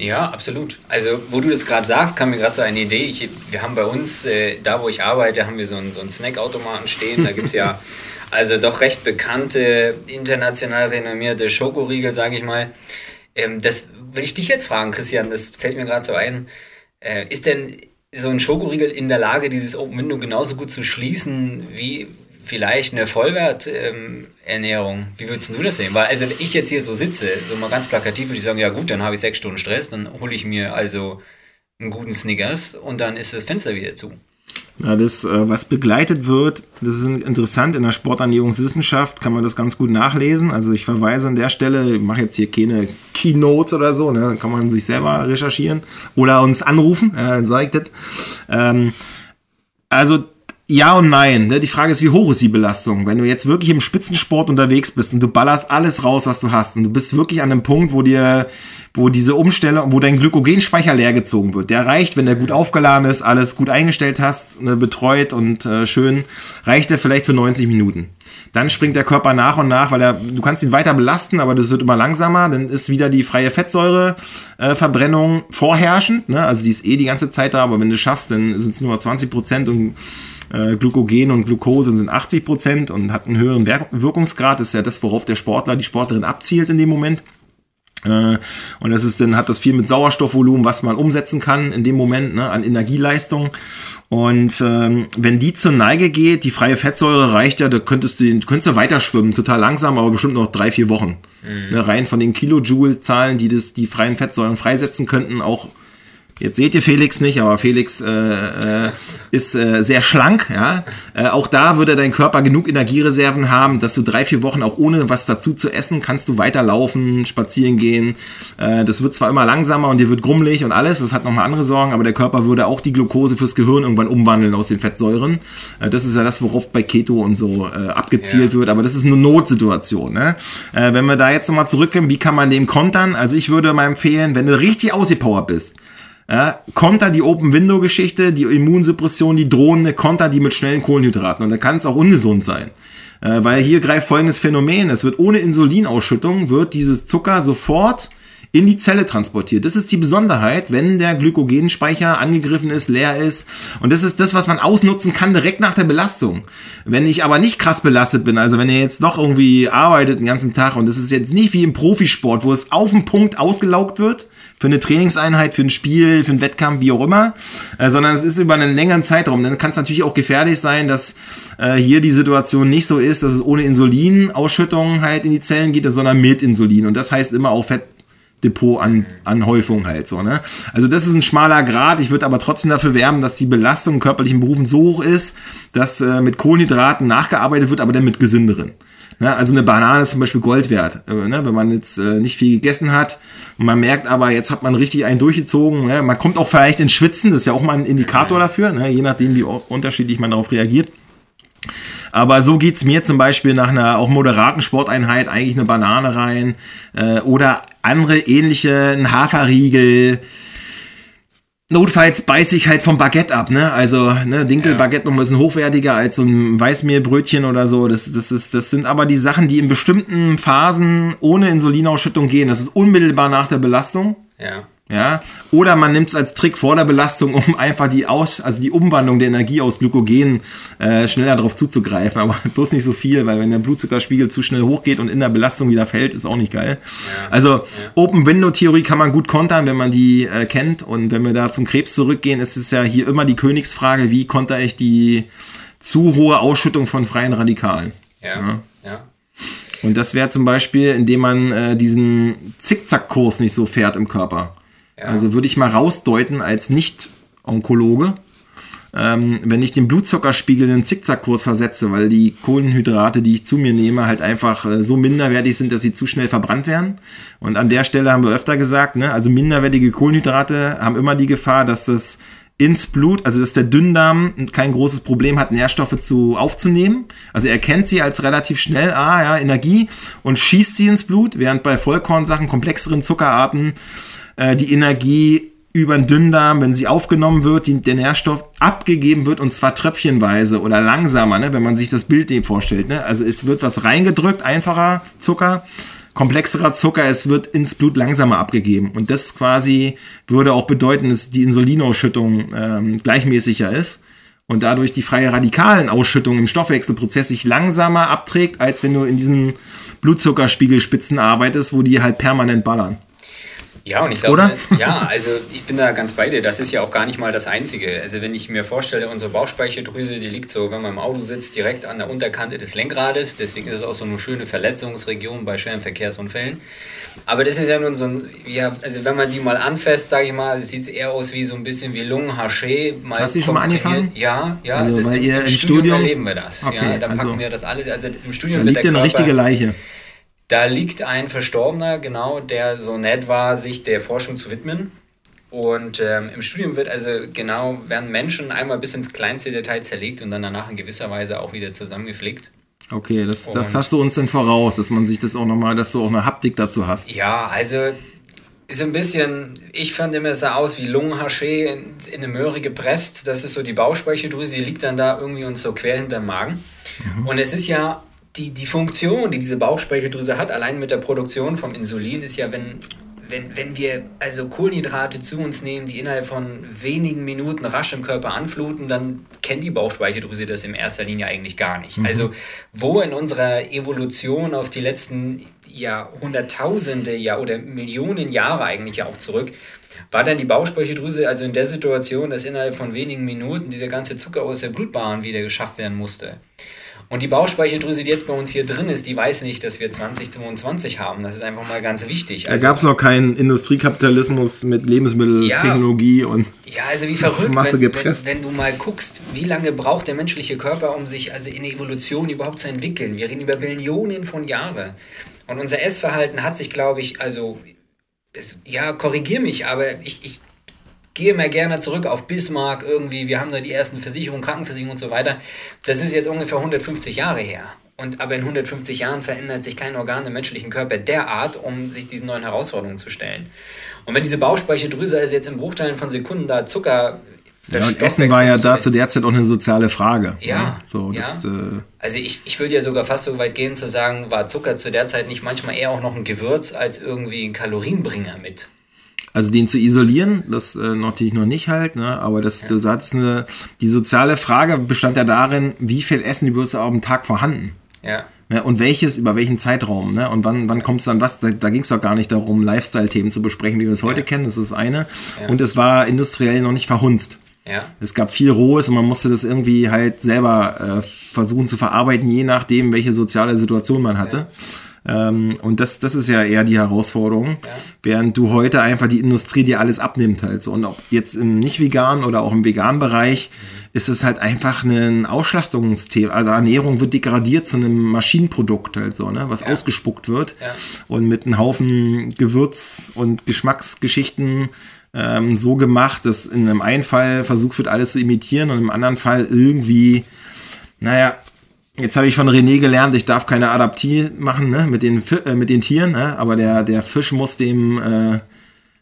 Ja, absolut. Also, wo du das gerade sagst, kam mir gerade so eine Idee. Ich, wir haben bei uns, äh, da wo ich arbeite, haben wir so einen, so einen Snackautomaten stehen. Da gibt es ja also doch recht bekannte, international renommierte Schokoriegel, sage ich mal. Ähm, das will ich dich jetzt fragen, Christian, das fällt mir gerade so ein. Äh, ist denn so ein Schokoriegel in der Lage, dieses Open Window genauso gut zu schließen wie vielleicht eine Vollwerternährung. Ähm, Wie würdest du das sehen? Weil also ich jetzt hier so sitze, so mal ganz plakativ würde ich sagen, ja gut, dann habe ich sechs Stunden Stress, dann hole ich mir also einen guten Snickers und dann ist das Fenster wieder zu. Ja, das, äh, was begleitet wird, das ist interessant. In der Sporternährungswissenschaft kann man das ganz gut nachlesen. Also ich verweise an der Stelle, ich mache jetzt hier keine Keynotes oder so, ne? kann man sich selber recherchieren oder uns anrufen, äh, sage ich das. Ähm, also ja und nein. Ne? Die Frage ist, wie hoch ist die Belastung? Wenn du jetzt wirklich im Spitzensport unterwegs bist und du ballerst alles raus, was du hast und du bist wirklich an einem Punkt, wo dir, wo diese Umstellung, wo dein Glykogenspeicher leer gezogen wird, der reicht, wenn der gut aufgeladen ist, alles gut eingestellt hast, ne, betreut und äh, schön, reicht der vielleicht für 90 Minuten. Dann springt der Körper nach und nach, weil er, du kannst ihn weiter belasten, aber das wird immer langsamer. Dann ist wieder die freie Fettsäureverbrennung äh, vorherrschend. Ne? Also die ist eh die ganze Zeit da, aber wenn du es schaffst, dann sind es nur 20 Prozent und äh, Glykogen und Glucose sind 80 Prozent und hat einen höheren Wirkungsgrad. Das ist ja das, worauf der Sportler, die Sportlerin abzielt in dem Moment. Äh, und das ist dann hat das viel mit Sauerstoffvolumen, was man umsetzen kann in dem Moment ne, an Energieleistung. Und ähm, wenn die zur Neige geht, die freie Fettsäure reicht ja, da könntest du, könntest du weiter schwimmen, total langsam, aber bestimmt noch drei, vier Wochen. Mhm. Ne, rein von den Kilojoule-Zahlen, die das, die freien Fettsäuren freisetzen könnten, auch Jetzt seht ihr Felix nicht, aber Felix äh, äh, ist äh, sehr schlank. Ja? Äh, auch da würde dein Körper genug Energiereserven haben, dass du drei, vier Wochen auch ohne was dazu zu essen kannst du weiterlaufen, spazieren gehen. Äh, das wird zwar immer langsamer und dir wird grummelig und alles, das hat nochmal andere Sorgen, aber der Körper würde auch die Glucose fürs Gehirn irgendwann umwandeln aus den Fettsäuren. Äh, das ist ja das, worauf bei Keto und so abgezielt ja. wird, aber das ist eine Notsituation. Ne? Wenn wir da jetzt nochmal zurückkommen, wie kann man dem kontern? Also ich würde mal empfehlen, wenn du richtig ausgepowert bist, ja, Konter die Open-Window-Geschichte, die Immunsuppression, die drohende Konter die mit schnellen Kohlenhydraten. Und da kann es auch ungesund sein. Äh, weil hier greift folgendes Phänomen. Es wird ohne Insulinausschüttung, wird dieses Zucker sofort in die Zelle transportiert. Das ist die Besonderheit, wenn der Glykogenspeicher angegriffen ist, leer ist. Und das ist das, was man ausnutzen kann direkt nach der Belastung. Wenn ich aber nicht krass belastet bin, also wenn ihr jetzt doch irgendwie arbeitet den ganzen Tag und das ist jetzt nicht wie im Profisport, wo es auf den Punkt ausgelaugt wird, für eine Trainingseinheit, für ein Spiel, für einen Wettkampf, wie auch immer, äh, sondern es ist über einen längeren Zeitraum. Dann kann es natürlich auch gefährlich sein, dass äh, hier die Situation nicht so ist, dass es ohne Insulinausschüttung halt in die Zellen geht, sondern mit Insulin. Und das heißt immer auch Fett, Depot an Anhäufung halt so, ne? Also das ist ein schmaler Grad. Ich würde aber trotzdem dafür werben, dass die Belastung in körperlichen Berufen so hoch ist, dass äh, mit Kohlenhydraten nachgearbeitet wird, aber dann mit gesünderen. Ne? Also eine Banane ist zum Beispiel Gold wert, äh, ne? wenn man jetzt äh, nicht viel gegessen hat. Und man merkt aber, jetzt hat man richtig einen durchgezogen. Ne? Man kommt auch vielleicht ins Schwitzen, das ist ja auch mal ein Indikator dafür, ne? je nachdem, wie unterschiedlich man darauf reagiert. Aber so geht's mir zum Beispiel nach einer auch moderaten Sporteinheit eigentlich eine Banane rein äh, oder andere ähnliche, ein Haferriegel, Notfalls beiß ich halt vom Baguette ab, ne? Also, ne, Dinkelbaguette noch ein bisschen hochwertiger als so ein Weißmehlbrötchen oder so. Das, das, ist, das sind aber die Sachen, die in bestimmten Phasen ohne Insulinausschüttung gehen. Das ist unmittelbar nach der Belastung. Ja. Ja, oder man nimmt es als Trick vor der Belastung, um einfach die Aus, also die Umwandlung der Energie aus Glykogen äh, schneller darauf zuzugreifen. Aber bloß nicht so viel, weil wenn der Blutzuckerspiegel zu schnell hochgeht und in der Belastung wieder fällt, ist auch nicht geil. Ja. Also ja. Open Window Theorie kann man gut kontern, wenn man die äh, kennt. Und wenn wir da zum Krebs zurückgehen, ist es ja hier immer die Königsfrage, wie konter ich die zu hohe Ausschüttung von freien Radikalen. ja. ja. Und das wäre zum Beispiel, indem man äh, diesen Zickzackkurs nicht so fährt im Körper. Also würde ich mal rausdeuten als Nicht-Onkologe, ähm, wenn ich den Blutzuckerspiegel in den Zickzackkurs versetze, weil die Kohlenhydrate, die ich zu mir nehme, halt einfach äh, so minderwertig sind, dass sie zu schnell verbrannt werden. Und an der Stelle haben wir öfter gesagt, ne, also minderwertige Kohlenhydrate haben immer die Gefahr, dass das ins Blut, also dass der Dünndarm kein großes Problem hat, Nährstoffe zu aufzunehmen. Also er kennt sie als relativ schnell, ah ja, Energie und schießt sie ins Blut, während bei Vollkornsachen, komplexeren Zuckerarten äh, die Energie über den Dünndarm, wenn sie aufgenommen wird, die, der Nährstoff abgegeben wird und zwar tröpfchenweise oder langsamer, ne, wenn man sich das Bild eben vorstellt. Ne? Also es wird was reingedrückt, einfacher Zucker, komplexerer Zucker, es wird ins Blut langsamer abgegeben. Und das quasi würde auch bedeuten, dass die Insulinausschüttung ähm, gleichmäßiger ist und dadurch die freie Radikalenausschüttung im Stoffwechselprozess sich langsamer abträgt, als wenn du in diesen Blutzuckerspiegelspitzen arbeitest, wo die halt permanent ballern. Ja, und ich glaube, ja, also ich bin da ganz bei dir. Das ist ja auch gar nicht mal das Einzige. Also wenn ich mir vorstelle, unsere Bauchspeicheldrüse, die liegt so, wenn man im Auto sitzt, direkt an der Unterkante des Lenkrades. Deswegen ist es auch so eine schöne Verletzungsregion bei schweren Verkehrsunfällen. Aber das ist ja nun so ein, ja, also wenn man die mal anfasst, sage ich mal, sieht es eher aus wie so ein bisschen wie Lungenhaché. Hast du schon mal angefangen? Ja, ja. Also, das, weil ihr im, im Studium, Studium erleben wir das. Okay, ja, da packen also, wir das alles. Also im Studium da liegt wird der Körper, eine richtige Leiche. Da liegt ein Verstorbener, genau, der so nett war, sich der Forschung zu widmen. Und ähm, im Studium wird also genau, werden Menschen einmal bis ins kleinste Detail zerlegt und dann danach in gewisser Weise auch wieder zusammengepflegt. Okay, das, das hast du uns denn voraus, dass man sich das auch nochmal, dass du auch eine Haptik dazu hast. Ja, also ist ein bisschen, ich fand immer, es sah aus wie Lungenhaché in, in eine Möhre gepresst. Das ist so die Bauchspeicheldrüse, die liegt dann da irgendwie und so quer hinterm Magen. Mhm. Und es ist ja die, die Funktion, die diese Bauchspeicheldrüse hat, allein mit der Produktion vom Insulin, ist ja, wenn wenn, wenn wir also Kohlenhydrate zu uns nehmen, die innerhalb von wenigen Minuten rasch im Körper anfluten, dann kennt die Bauchspeicheldrüse das in erster Linie eigentlich gar nicht. Mhm. Also wo in unserer Evolution auf die letzten Jahrhunderttausende ja, oder Millionen Jahre eigentlich ja auch zurück, war dann die Bauchspeicheldrüse also in der Situation, dass innerhalb von wenigen Minuten dieser ganze Zucker aus der Blutbahn wieder geschafft werden musste. Und die Bauchspeicheldrüse, die jetzt bei uns hier drin ist, die weiß nicht, dass wir 2022 haben. Das ist einfach mal ganz wichtig. Also, da gab es noch keinen Industriekapitalismus mit Lebensmitteltechnologie ja, und ja, also wie verrückt, Masse wenn, wenn, wenn, du mal guckst, wie lange braucht der menschliche Körper, um sich also in der Evolution überhaupt zu entwickeln. Wir reden über Billionen von Jahren. Und unser Essverhalten hat sich, glaube ich, also es, ja, korrigier mich, aber ich, ich gehe mal gerne zurück auf Bismarck irgendwie, wir haben da die ersten Versicherungen, Krankenversicherungen und so weiter. Das ist jetzt ungefähr 150 Jahre her. Und aber in 150 Jahren verändert sich kein Organ im menschlichen Körper derart, um sich diesen neuen Herausforderungen zu stellen. Und wenn diese Bauchspeicheldrüse also jetzt in Bruchteilen von Sekunden da Zucker ja, und Essen war ja da zu der Zeit auch eine soziale Frage. Ja. Ne? ja so, ja. Das, äh also ich, ich würde ja sogar fast so weit gehen zu sagen, war Zucker zu der Zeit nicht manchmal eher auch noch ein Gewürz als irgendwie ein Kalorienbringer mit. Also den zu isolieren, das äh, natürlich noch nicht halt, ne? aber das, ja. du hattest eine, die soziale Frage bestand ja darin, wie viel Essen die Würste am Tag vorhanden. Ja. Ne? Und welches, über welchen Zeitraum, ne? Und wann, wann kommst du dann was? Da, da ging es doch gar nicht darum, Lifestyle-Themen zu besprechen, wie wir es heute ja. kennen, das ist das eine. Ja. Und es war industriell noch nicht verhunzt. Ja. Es gab viel Rohes und man musste das irgendwie halt selber äh, versuchen zu verarbeiten, je nachdem, welche soziale Situation man hatte. Ja. Ähm, und das, das ist ja eher die Herausforderung, ja. während du heute einfach die Industrie dir alles abnimmt halt so. Und ob jetzt im nicht veganen oder auch im veganen Bereich mhm. ist es halt einfach ein Ausschlastungsthema. Also Ernährung wird degradiert zu einem Maschinenprodukt halt so, ne, was ja. ausgespuckt wird ja. und mit einem Haufen Gewürz- und Geschmacksgeschichten ähm, so gemacht, dass in einem einen Fall versucht wird, alles zu imitieren und im anderen Fall irgendwie, naja, Jetzt habe ich von René gelernt, ich darf keine Adaptie machen ne, mit, den, äh, mit den Tieren, ne, aber der, der Fisch muss dem, äh,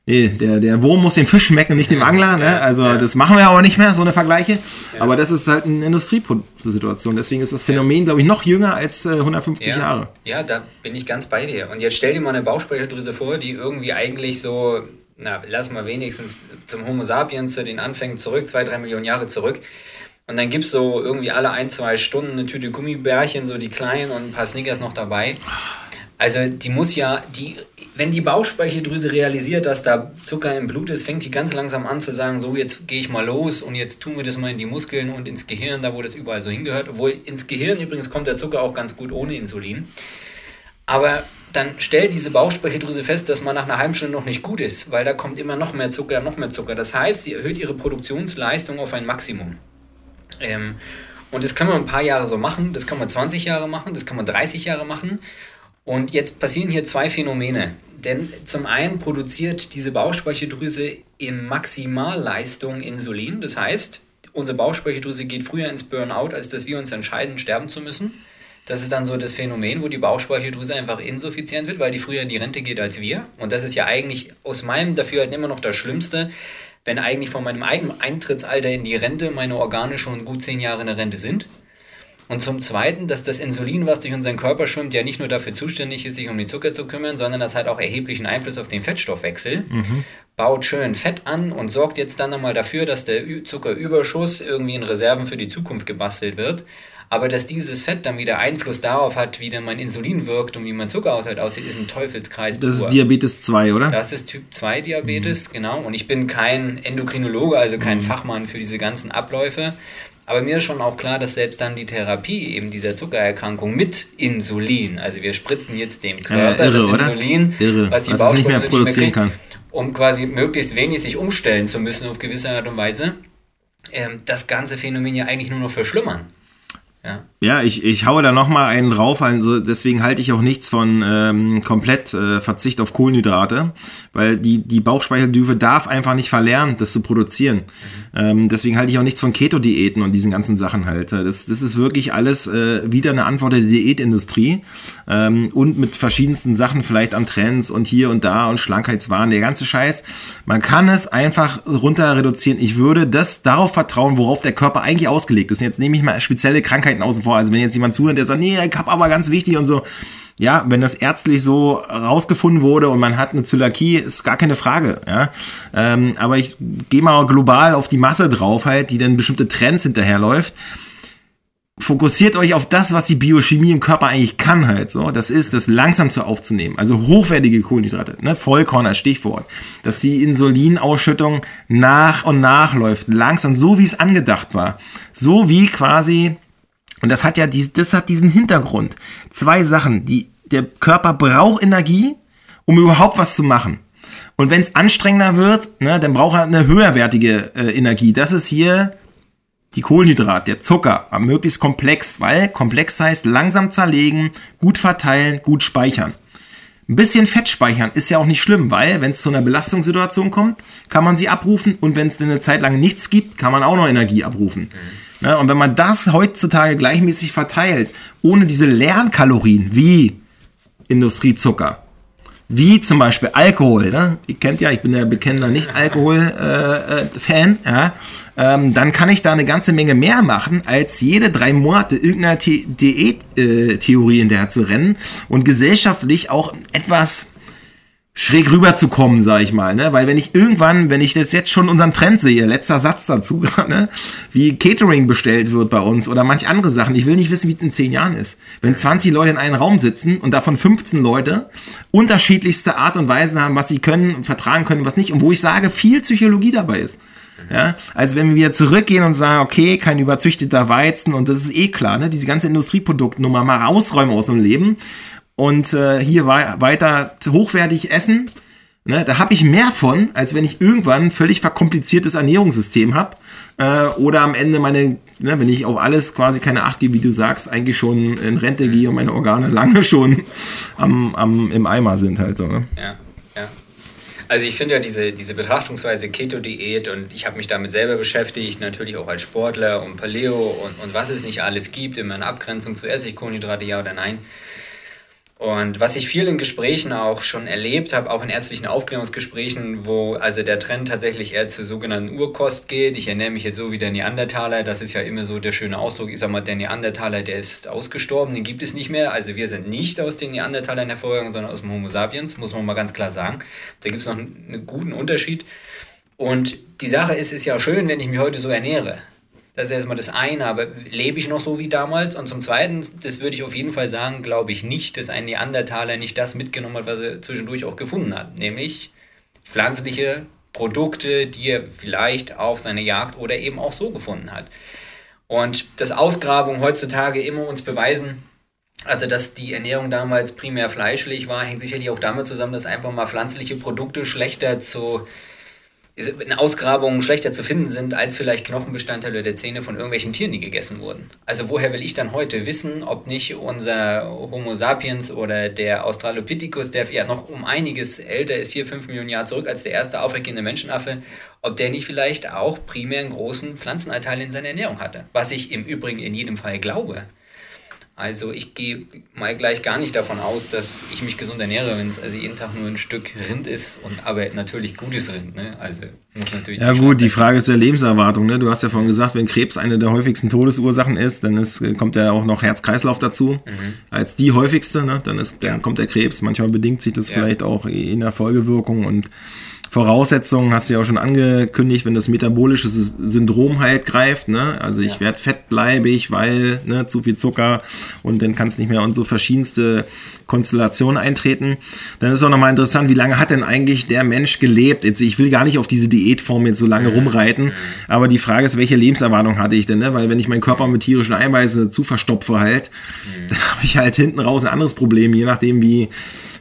nee, der, der Wurm muss dem Fisch schmecken, nicht dem Angler. Ne? Also ja. das machen wir aber nicht mehr, so eine Vergleiche. Ja. Aber das ist halt eine Industriesituation. Deswegen ist das Phänomen, glaube ich, noch jünger als äh, 150 ja. Jahre. Ja, da bin ich ganz bei dir. Und jetzt stell dir mal eine Bauchspeicheldrüse vor, die irgendwie eigentlich so, na, lass mal wenigstens zum Homo sapiens zu den Anfängen zurück, zwei, drei Millionen Jahre zurück und dann gibt's so irgendwie alle ein, zwei Stunden eine Tüte Gummibärchen, so die kleinen und ein paar Snickers noch dabei. Also die muss ja, die, wenn die Bauchspeicheldrüse realisiert, dass da Zucker im Blut ist, fängt die ganz langsam an zu sagen, so jetzt gehe ich mal los und jetzt tun wir das mal in die Muskeln und ins Gehirn, da wo das überall so hingehört. Obwohl ins Gehirn übrigens kommt der Zucker auch ganz gut ohne Insulin. Aber dann stellt diese Bauchspeicheldrüse fest, dass man nach einer halben Stunde noch nicht gut ist, weil da kommt immer noch mehr Zucker, noch mehr Zucker. Das heißt, sie erhöht ihre Produktionsleistung auf ein Maximum. Ähm, und das kann man ein paar Jahre so machen, das kann man 20 Jahre machen, das kann man 30 Jahre machen. Und jetzt passieren hier zwei Phänomene. Denn zum einen produziert diese Bauchspeicheldrüse in Maximalleistung Insulin. Das heißt, unsere Bauchspeicheldrüse geht früher ins Burnout, als dass wir uns entscheiden, sterben zu müssen. Das ist dann so das Phänomen, wo die Bauchspeicheldrüse einfach insuffizient wird, weil die früher in die Rente geht als wir. Und das ist ja eigentlich aus meinem Dafürhalten immer noch das Schlimmste, wenn eigentlich von meinem eigenen Eintrittsalter in die Rente meine Organe schon gut zehn Jahre in der Rente sind. Und zum Zweiten, dass das Insulin, was durch unseren Körper schwimmt, ja nicht nur dafür zuständig ist, sich um den Zucker zu kümmern, sondern das hat auch erheblichen Einfluss auf den Fettstoffwechsel. Mhm. Baut schön Fett an und sorgt jetzt dann einmal dafür, dass der Zuckerüberschuss irgendwie in Reserven für die Zukunft gebastelt wird aber dass dieses Fett dann wieder Einfluss darauf hat, wie dann mein Insulin wirkt und wie mein Zuckerhaushalt aussieht, ist ein Teufelskreis. Das pur. ist Diabetes 2, oder? Das ist Typ 2 Diabetes, mhm. genau. Und ich bin kein Endokrinologe, also kein mhm. Fachmann für diese ganzen Abläufe. Aber mir ist schon auch klar, dass selbst dann die Therapie eben dieser Zuckererkrankung mit Insulin, also wir spritzen jetzt dem Körper äh, irre, das Insulin, irre. was die was nicht mehr produzieren nicht mehr kriegt, kann. um quasi möglichst wenig sich umstellen zu müssen auf gewisse Art und Weise, ähm, das ganze Phänomen ja eigentlich nur noch verschlimmern. Ja. Ja, ich, ich haue da nochmal einen drauf, also deswegen halte ich auch nichts von ähm, komplett äh, Verzicht auf Kohlenhydrate, weil die, die Bauchspeicheldüse darf einfach nicht verlernen, das zu produzieren. Ähm, deswegen halte ich auch nichts von Keto-Diäten und diesen ganzen Sachen halt. Das, das ist wirklich alles äh, wieder eine Antwort der Diätindustrie ähm, und mit verschiedensten Sachen vielleicht an Trends und hier und da und Schlankheitswahn, der ganze Scheiß. Man kann es einfach runter reduzieren. Ich würde das darauf vertrauen, worauf der Körper eigentlich ausgelegt ist. Jetzt nehme ich mal spezielle Krankheiten außen vor. Also wenn jetzt jemand zuhört, der sagt, nee, ich hab aber ganz wichtig und so. Ja, wenn das ärztlich so rausgefunden wurde und man hat eine Zöliakie, ist gar keine Frage. Ja, ähm, aber ich gehe mal global auf die Masse drauf, halt, die dann bestimmte Trends hinterherläuft fokussiert euch auf das, was die Biochemie im Körper eigentlich kann halt so. Das ist, das langsam zu aufzunehmen. Also hochwertige Kohlenhydrate, ne? Vollkorn als Stichwort. Dass die Insulinausschüttung nach und nach läuft. Langsam, so wie es angedacht war. So wie quasi, und das hat ja dies, das hat diesen Hintergrund. Zwei Sachen, die, der Körper braucht Energie, um überhaupt was zu machen. Und wenn es anstrengender wird, ne, dann braucht er eine höherwertige äh, Energie. Das ist hier die Kohlenhydrat, der Zucker, möglichst komplex, weil komplex heißt langsam zerlegen, gut verteilen, gut speichern. Ein bisschen Fett speichern ist ja auch nicht schlimm, weil wenn es zu einer Belastungssituation kommt, kann man sie abrufen und wenn es eine Zeit lang nichts gibt, kann man auch noch Energie abrufen. Mhm. Ja, und wenn man das heutzutage gleichmäßig verteilt, ohne diese Lernkalorien wie Industriezucker, wie zum Beispiel Alkohol, ne? ihr kennt ja, ich bin ja bekennender Nicht-Alkohol-Fan, äh, äh, ja? ähm, dann kann ich da eine ganze Menge mehr machen, als jede drei Monate irgendeiner Diät-Theorie in der zu rennen und gesellschaftlich auch etwas schräg rüberzukommen, sag ich mal, ne? Weil wenn ich irgendwann, wenn ich das jetzt schon unseren Trend sehe, letzter Satz dazu, ne? wie Catering bestellt wird bei uns oder manch andere Sachen, ich will nicht wissen, wie es in zehn Jahren ist. Wenn 20 Leute in einem Raum sitzen und davon 15 Leute unterschiedlichste Art und Weisen haben, was sie können, vertragen können, was nicht, und wo ich sage, viel Psychologie dabei ist. Ja, also wenn wir zurückgehen und sagen, okay, kein überzüchteter Weizen und das ist eh klar, ne, diese ganze Industrieproduktnummer mal rausräumen aus dem Leben und äh, hier weiter hochwertig essen. Ne, da habe ich mehr von, als wenn ich irgendwann ein völlig verkompliziertes Ernährungssystem habe äh, oder am Ende meine, ne, wenn ich auf alles quasi keine Acht gebe, wie du sagst, eigentlich schon in Rente gehe und meine Organe lange schon am, am, im Eimer sind halt so. Ne? Ja, ja. Also ich finde ja diese, diese Betrachtungsweise Keto-Diät und ich habe mich damit selber beschäftigt, natürlich auch als Sportler und Paleo und, und was es nicht alles gibt, immer in Abgrenzung zu Essigkohlenhydrate, ja oder nein. Und was ich viel in Gesprächen auch schon erlebt habe, auch in ärztlichen Aufklärungsgesprächen, wo also der Trend tatsächlich eher zur sogenannten Urkost geht. Ich ernähre mich jetzt so wie der Neandertaler. Das ist ja immer so der schöne Ausdruck. Ich sag mal, der Neandertaler, der ist ausgestorben, den gibt es nicht mehr. Also wir sind nicht aus den Neandertalern hervorgegangen, sondern aus dem Homo sapiens, muss man mal ganz klar sagen. Da gibt es noch einen guten Unterschied. Und die Sache ist, ist ja schön, wenn ich mich heute so ernähre. Das ist erstmal das eine, aber lebe ich noch so wie damals? Und zum Zweiten, das würde ich auf jeden Fall sagen, glaube ich nicht, dass ein Neandertaler nicht das mitgenommen hat, was er zwischendurch auch gefunden hat, nämlich pflanzliche Produkte, die er vielleicht auf seiner Jagd oder eben auch so gefunden hat. Und dass Ausgrabungen heutzutage immer uns beweisen, also dass die Ernährung damals primär fleischlich war, hängt sicherlich auch damit zusammen, dass einfach mal pflanzliche Produkte schlechter zu in Ausgrabungen schlechter zu finden sind als vielleicht Knochenbestandteile der Zähne von irgendwelchen Tieren, die gegessen wurden. Also woher will ich dann heute wissen, ob nicht unser Homo sapiens oder der Australopithecus, der ja noch um einiges älter ist, vier, fünf Millionen Jahre zurück als der erste aufreckende Menschenaffe, ob der nicht vielleicht auch primär einen großen Pflanzenanteil in seiner Ernährung hatte. Was ich im Übrigen in jedem Fall glaube. Also ich gehe mal gleich gar nicht davon aus, dass ich mich gesund ernähre, wenn es also jeden Tag nur ein Stück Rind ist und aber natürlich gutes Rind. Ne? Also muss natürlich. Ja gut, die Frage ist der Lebenserwartung. Ne? Du hast ja vorhin gesagt, wenn Krebs eine der häufigsten Todesursachen ist, dann ist, kommt ja auch noch Herz-Kreislauf dazu mhm. als die häufigste. Ne? Dann ist, dann ja. kommt der Krebs. Manchmal bedingt sich das ja. vielleicht auch in der Folgewirkung und Voraussetzungen hast du ja auch schon angekündigt, wenn das metabolische Syndrom halt greift, ne? Also ich ja. werde fettleibig, weil ne, zu viel Zucker und dann kann es nicht mehr und so verschiedenste Konstellationen eintreten. Dann ist auch nochmal interessant, wie lange hat denn eigentlich der Mensch gelebt? Jetzt, ich will gar nicht auf diese Diätform jetzt so lange mhm. rumreiten, aber die Frage ist, welche Lebenserwartung hatte ich denn? Ne? Weil wenn ich meinen Körper mit tierischen Eiweißen zu verstopfe halt, mhm. dann habe ich halt hinten raus ein anderes Problem, je nachdem wie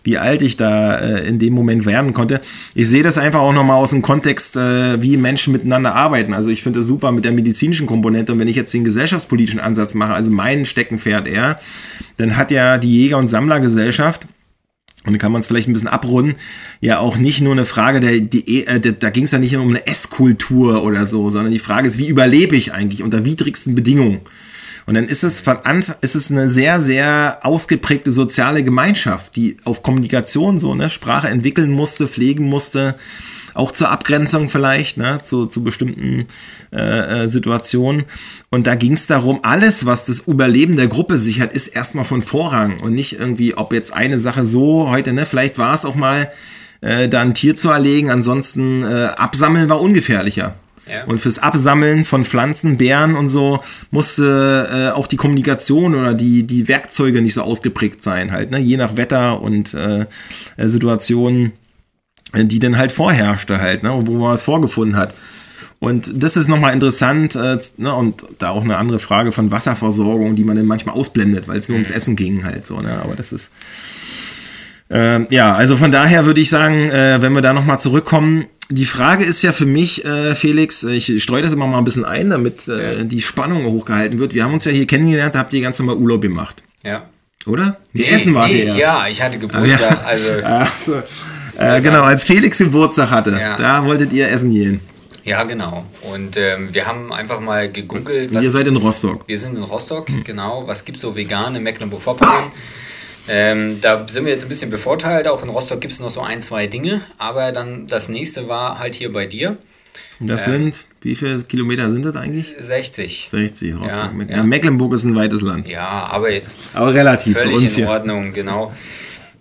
wie alt ich da äh, in dem Moment werden konnte. Ich sehe das einfach auch nochmal aus dem Kontext, äh, wie Menschen miteinander arbeiten. Also ich finde es super mit der medizinischen Komponente und wenn ich jetzt den gesellschaftspolitischen Ansatz mache, also mein Steckenpferd eher, dann hat ja die Jäger- und Sammlergesellschaft und dann kann man es vielleicht ein bisschen abrunden, ja auch nicht nur eine Frage der, die, äh, da ging es ja nicht um eine Esskultur oder so, sondern die Frage ist, wie überlebe ich eigentlich unter widrigsten Bedingungen? Und dann ist es von Anfang, ist es eine sehr, sehr ausgeprägte soziale Gemeinschaft, die auf Kommunikation so, ne, Sprache entwickeln musste, pflegen musste, auch zur Abgrenzung vielleicht, ne, zu, zu bestimmten äh, äh Situationen. Und da ging es darum, alles, was das Überleben der Gruppe sichert, ist erstmal von Vorrang und nicht irgendwie, ob jetzt eine Sache so heute, ne, vielleicht war es auch mal, äh, da ein Tier zu erlegen, ansonsten äh, absammeln war ungefährlicher. Ja. Und fürs Absammeln von Pflanzen, Bären und so musste äh, auch die Kommunikation oder die, die Werkzeuge nicht so ausgeprägt sein, halt, ne? je nach Wetter und äh, äh Situationen die dann halt vorherrschte halt, ne, wo man was vorgefunden hat. Und das ist nochmal interessant äh, ne, und da auch eine andere Frage von Wasserversorgung, die man dann manchmal ausblendet, weil es nur ums mhm. Essen ging halt so. Ne? Aber das ist äh, ja, also von daher würde ich sagen, äh, wenn wir da nochmal zurückkommen, die Frage ist ja für mich, äh, Felix, ich streue das immer mal ein bisschen ein, damit äh, ja. die Spannung hochgehalten wird. Wir haben uns ja hier kennengelernt, da habt ihr ganz normal Urlaub gemacht. Ja. Oder? Nee, nee Essen war nee, erst. Ja, ich hatte Geburtstag. Ja. Also. Ach so. Äh, genau, als Felix Geburtstag hatte, ja. da wolltet ihr essen gehen. Ja, genau. Und ähm, wir haben einfach mal gegoogelt. Was, ihr seid in Rostock. Wir sind in Rostock, hm. genau. Was gibt es so vegan in Mecklenburg-Vorpommern? Ähm, da sind wir jetzt ein bisschen bevorteilt. Auch in Rostock gibt es noch so ein, zwei Dinge. Aber dann das nächste war halt hier bei dir. Das ähm, sind, wie viele Kilometer sind das eigentlich? 60. 60, Rostock. Ja, ja. Mecklenburg ist ein weites Land. Ja, aber, aber relativ völlig in Ordnung, genau.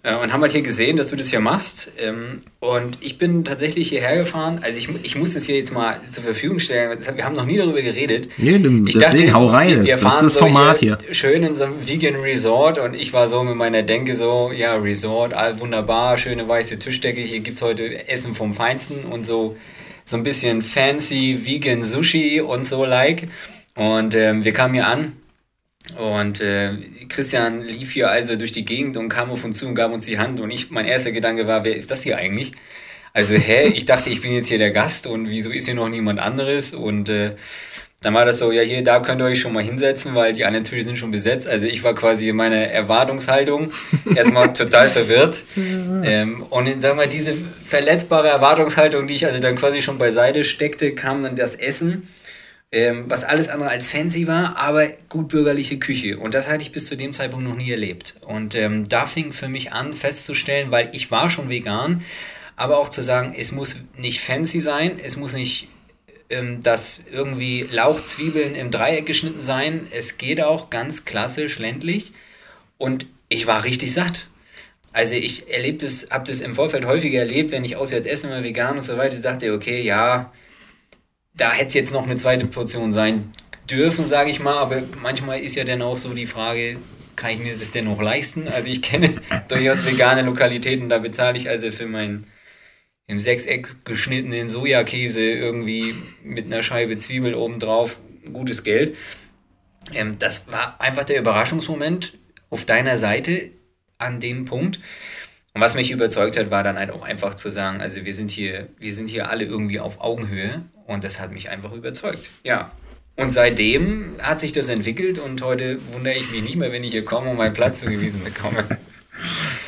Äh, und haben halt hier gesehen, dass du das hier machst. Ähm, und ich bin tatsächlich hierher gefahren. Also ich, ich muss das hier jetzt mal zur Verfügung stellen. Wir haben noch nie darüber geredet. Nee, ich deswegen dachte, hau rein. Wir, das ist das so Format hier, hier. Schön in so einem Vegan Resort und ich war so mit meiner Denke so, ja, Resort, all wunderbar, schöne weiße Tischdecke. Hier gibt es heute Essen vom Feinsten und so, so ein bisschen fancy Vegan Sushi und so like. Und ähm, wir kamen hier an und äh, Christian lief hier also durch die Gegend und kam auf uns zu und gab uns die Hand. Und ich, mein erster Gedanke war, wer ist das hier eigentlich? Also, hä, ich dachte, ich bin jetzt hier der Gast und wieso ist hier noch niemand anderes? Und äh, dann war das so, ja, hier, da könnt ihr euch schon mal hinsetzen, weil die anderen Tische sind schon besetzt. Also ich war quasi in meiner Erwartungshaltung erstmal total verwirrt. Ähm, und sag mal, diese verletzbare Erwartungshaltung, die ich also dann quasi schon beiseite steckte, kam dann das Essen ähm, was alles andere als fancy war, aber gut bürgerliche Küche. Und das hatte ich bis zu dem Zeitpunkt noch nie erlebt. Und ähm, da fing für mich an festzustellen, weil ich war schon vegan, aber auch zu sagen, es muss nicht fancy sein, es muss nicht ähm, das irgendwie Lauchzwiebeln im Dreieck geschnitten sein. Es geht auch ganz klassisch ländlich. Und ich war richtig satt. Also ich erlebt es, habe das im Vorfeld häufiger erlebt, wenn ich auswärts essen mal vegan und so weiter, dachte, okay, ja, da hätte es jetzt noch eine zweite Portion sein dürfen, sage ich mal, aber manchmal ist ja dann auch so die Frage, kann ich mir das denn noch leisten? Also ich kenne durchaus vegane Lokalitäten, da bezahle ich also für meinen im Sechseck geschnittenen Sojakäse irgendwie mit einer Scheibe Zwiebel obendrauf gutes Geld. Ähm, das war einfach der Überraschungsmoment auf deiner Seite an dem Punkt. Und was mich überzeugt hat, war dann halt auch einfach zu sagen, also wir sind hier, wir sind hier alle irgendwie auf Augenhöhe und das hat mich einfach überzeugt. Ja. Und seitdem hat sich das entwickelt und heute wundere ich mich nicht mehr, wenn ich hier komme und meinen Platz zugewiesen bekomme.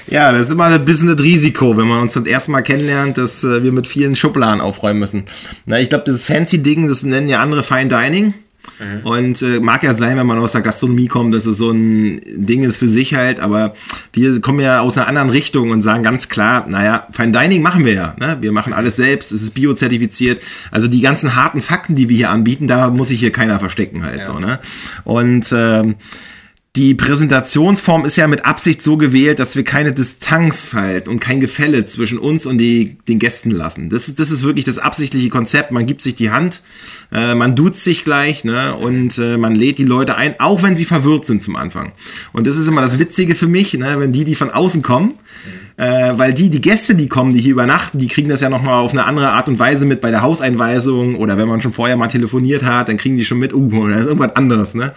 Ja, das ist immer ein bisschen das Risiko, wenn man uns das erste Mal kennenlernt, dass äh, wir mit vielen Schubladen aufräumen müssen. Na, ich glaube, dieses Fancy-Ding, das nennen ja andere Fine Dining. Mhm. Und äh, mag ja sein, wenn man aus der Gastronomie kommt, dass es so ein Ding ist für sich halt, aber wir kommen ja aus einer anderen Richtung und sagen ganz klar, naja, Fine Dining machen wir ja. Ne? Wir machen alles selbst, es ist biozertifiziert. Also die ganzen harten Fakten, die wir hier anbieten, da muss sich hier keiner verstecken halt ja. so. Ne? Und ähm, die Präsentationsform ist ja mit Absicht so gewählt, dass wir keine Distanz halt und kein Gefälle zwischen uns und die, den Gästen lassen. Das ist, das ist wirklich das absichtliche Konzept. Man gibt sich die Hand, äh, man duzt sich gleich ne, und äh, man lädt die Leute ein, auch wenn sie verwirrt sind zum Anfang. Und das ist immer das Witzige für mich, ne, wenn die, die von außen kommen, äh, weil die, die Gäste, die kommen, die hier übernachten, die kriegen das ja nochmal auf eine andere Art und Weise mit bei der Hauseinweisung oder wenn man schon vorher mal telefoniert hat, dann kriegen die schon mit, uh, das ist irgendwas anderes, ne?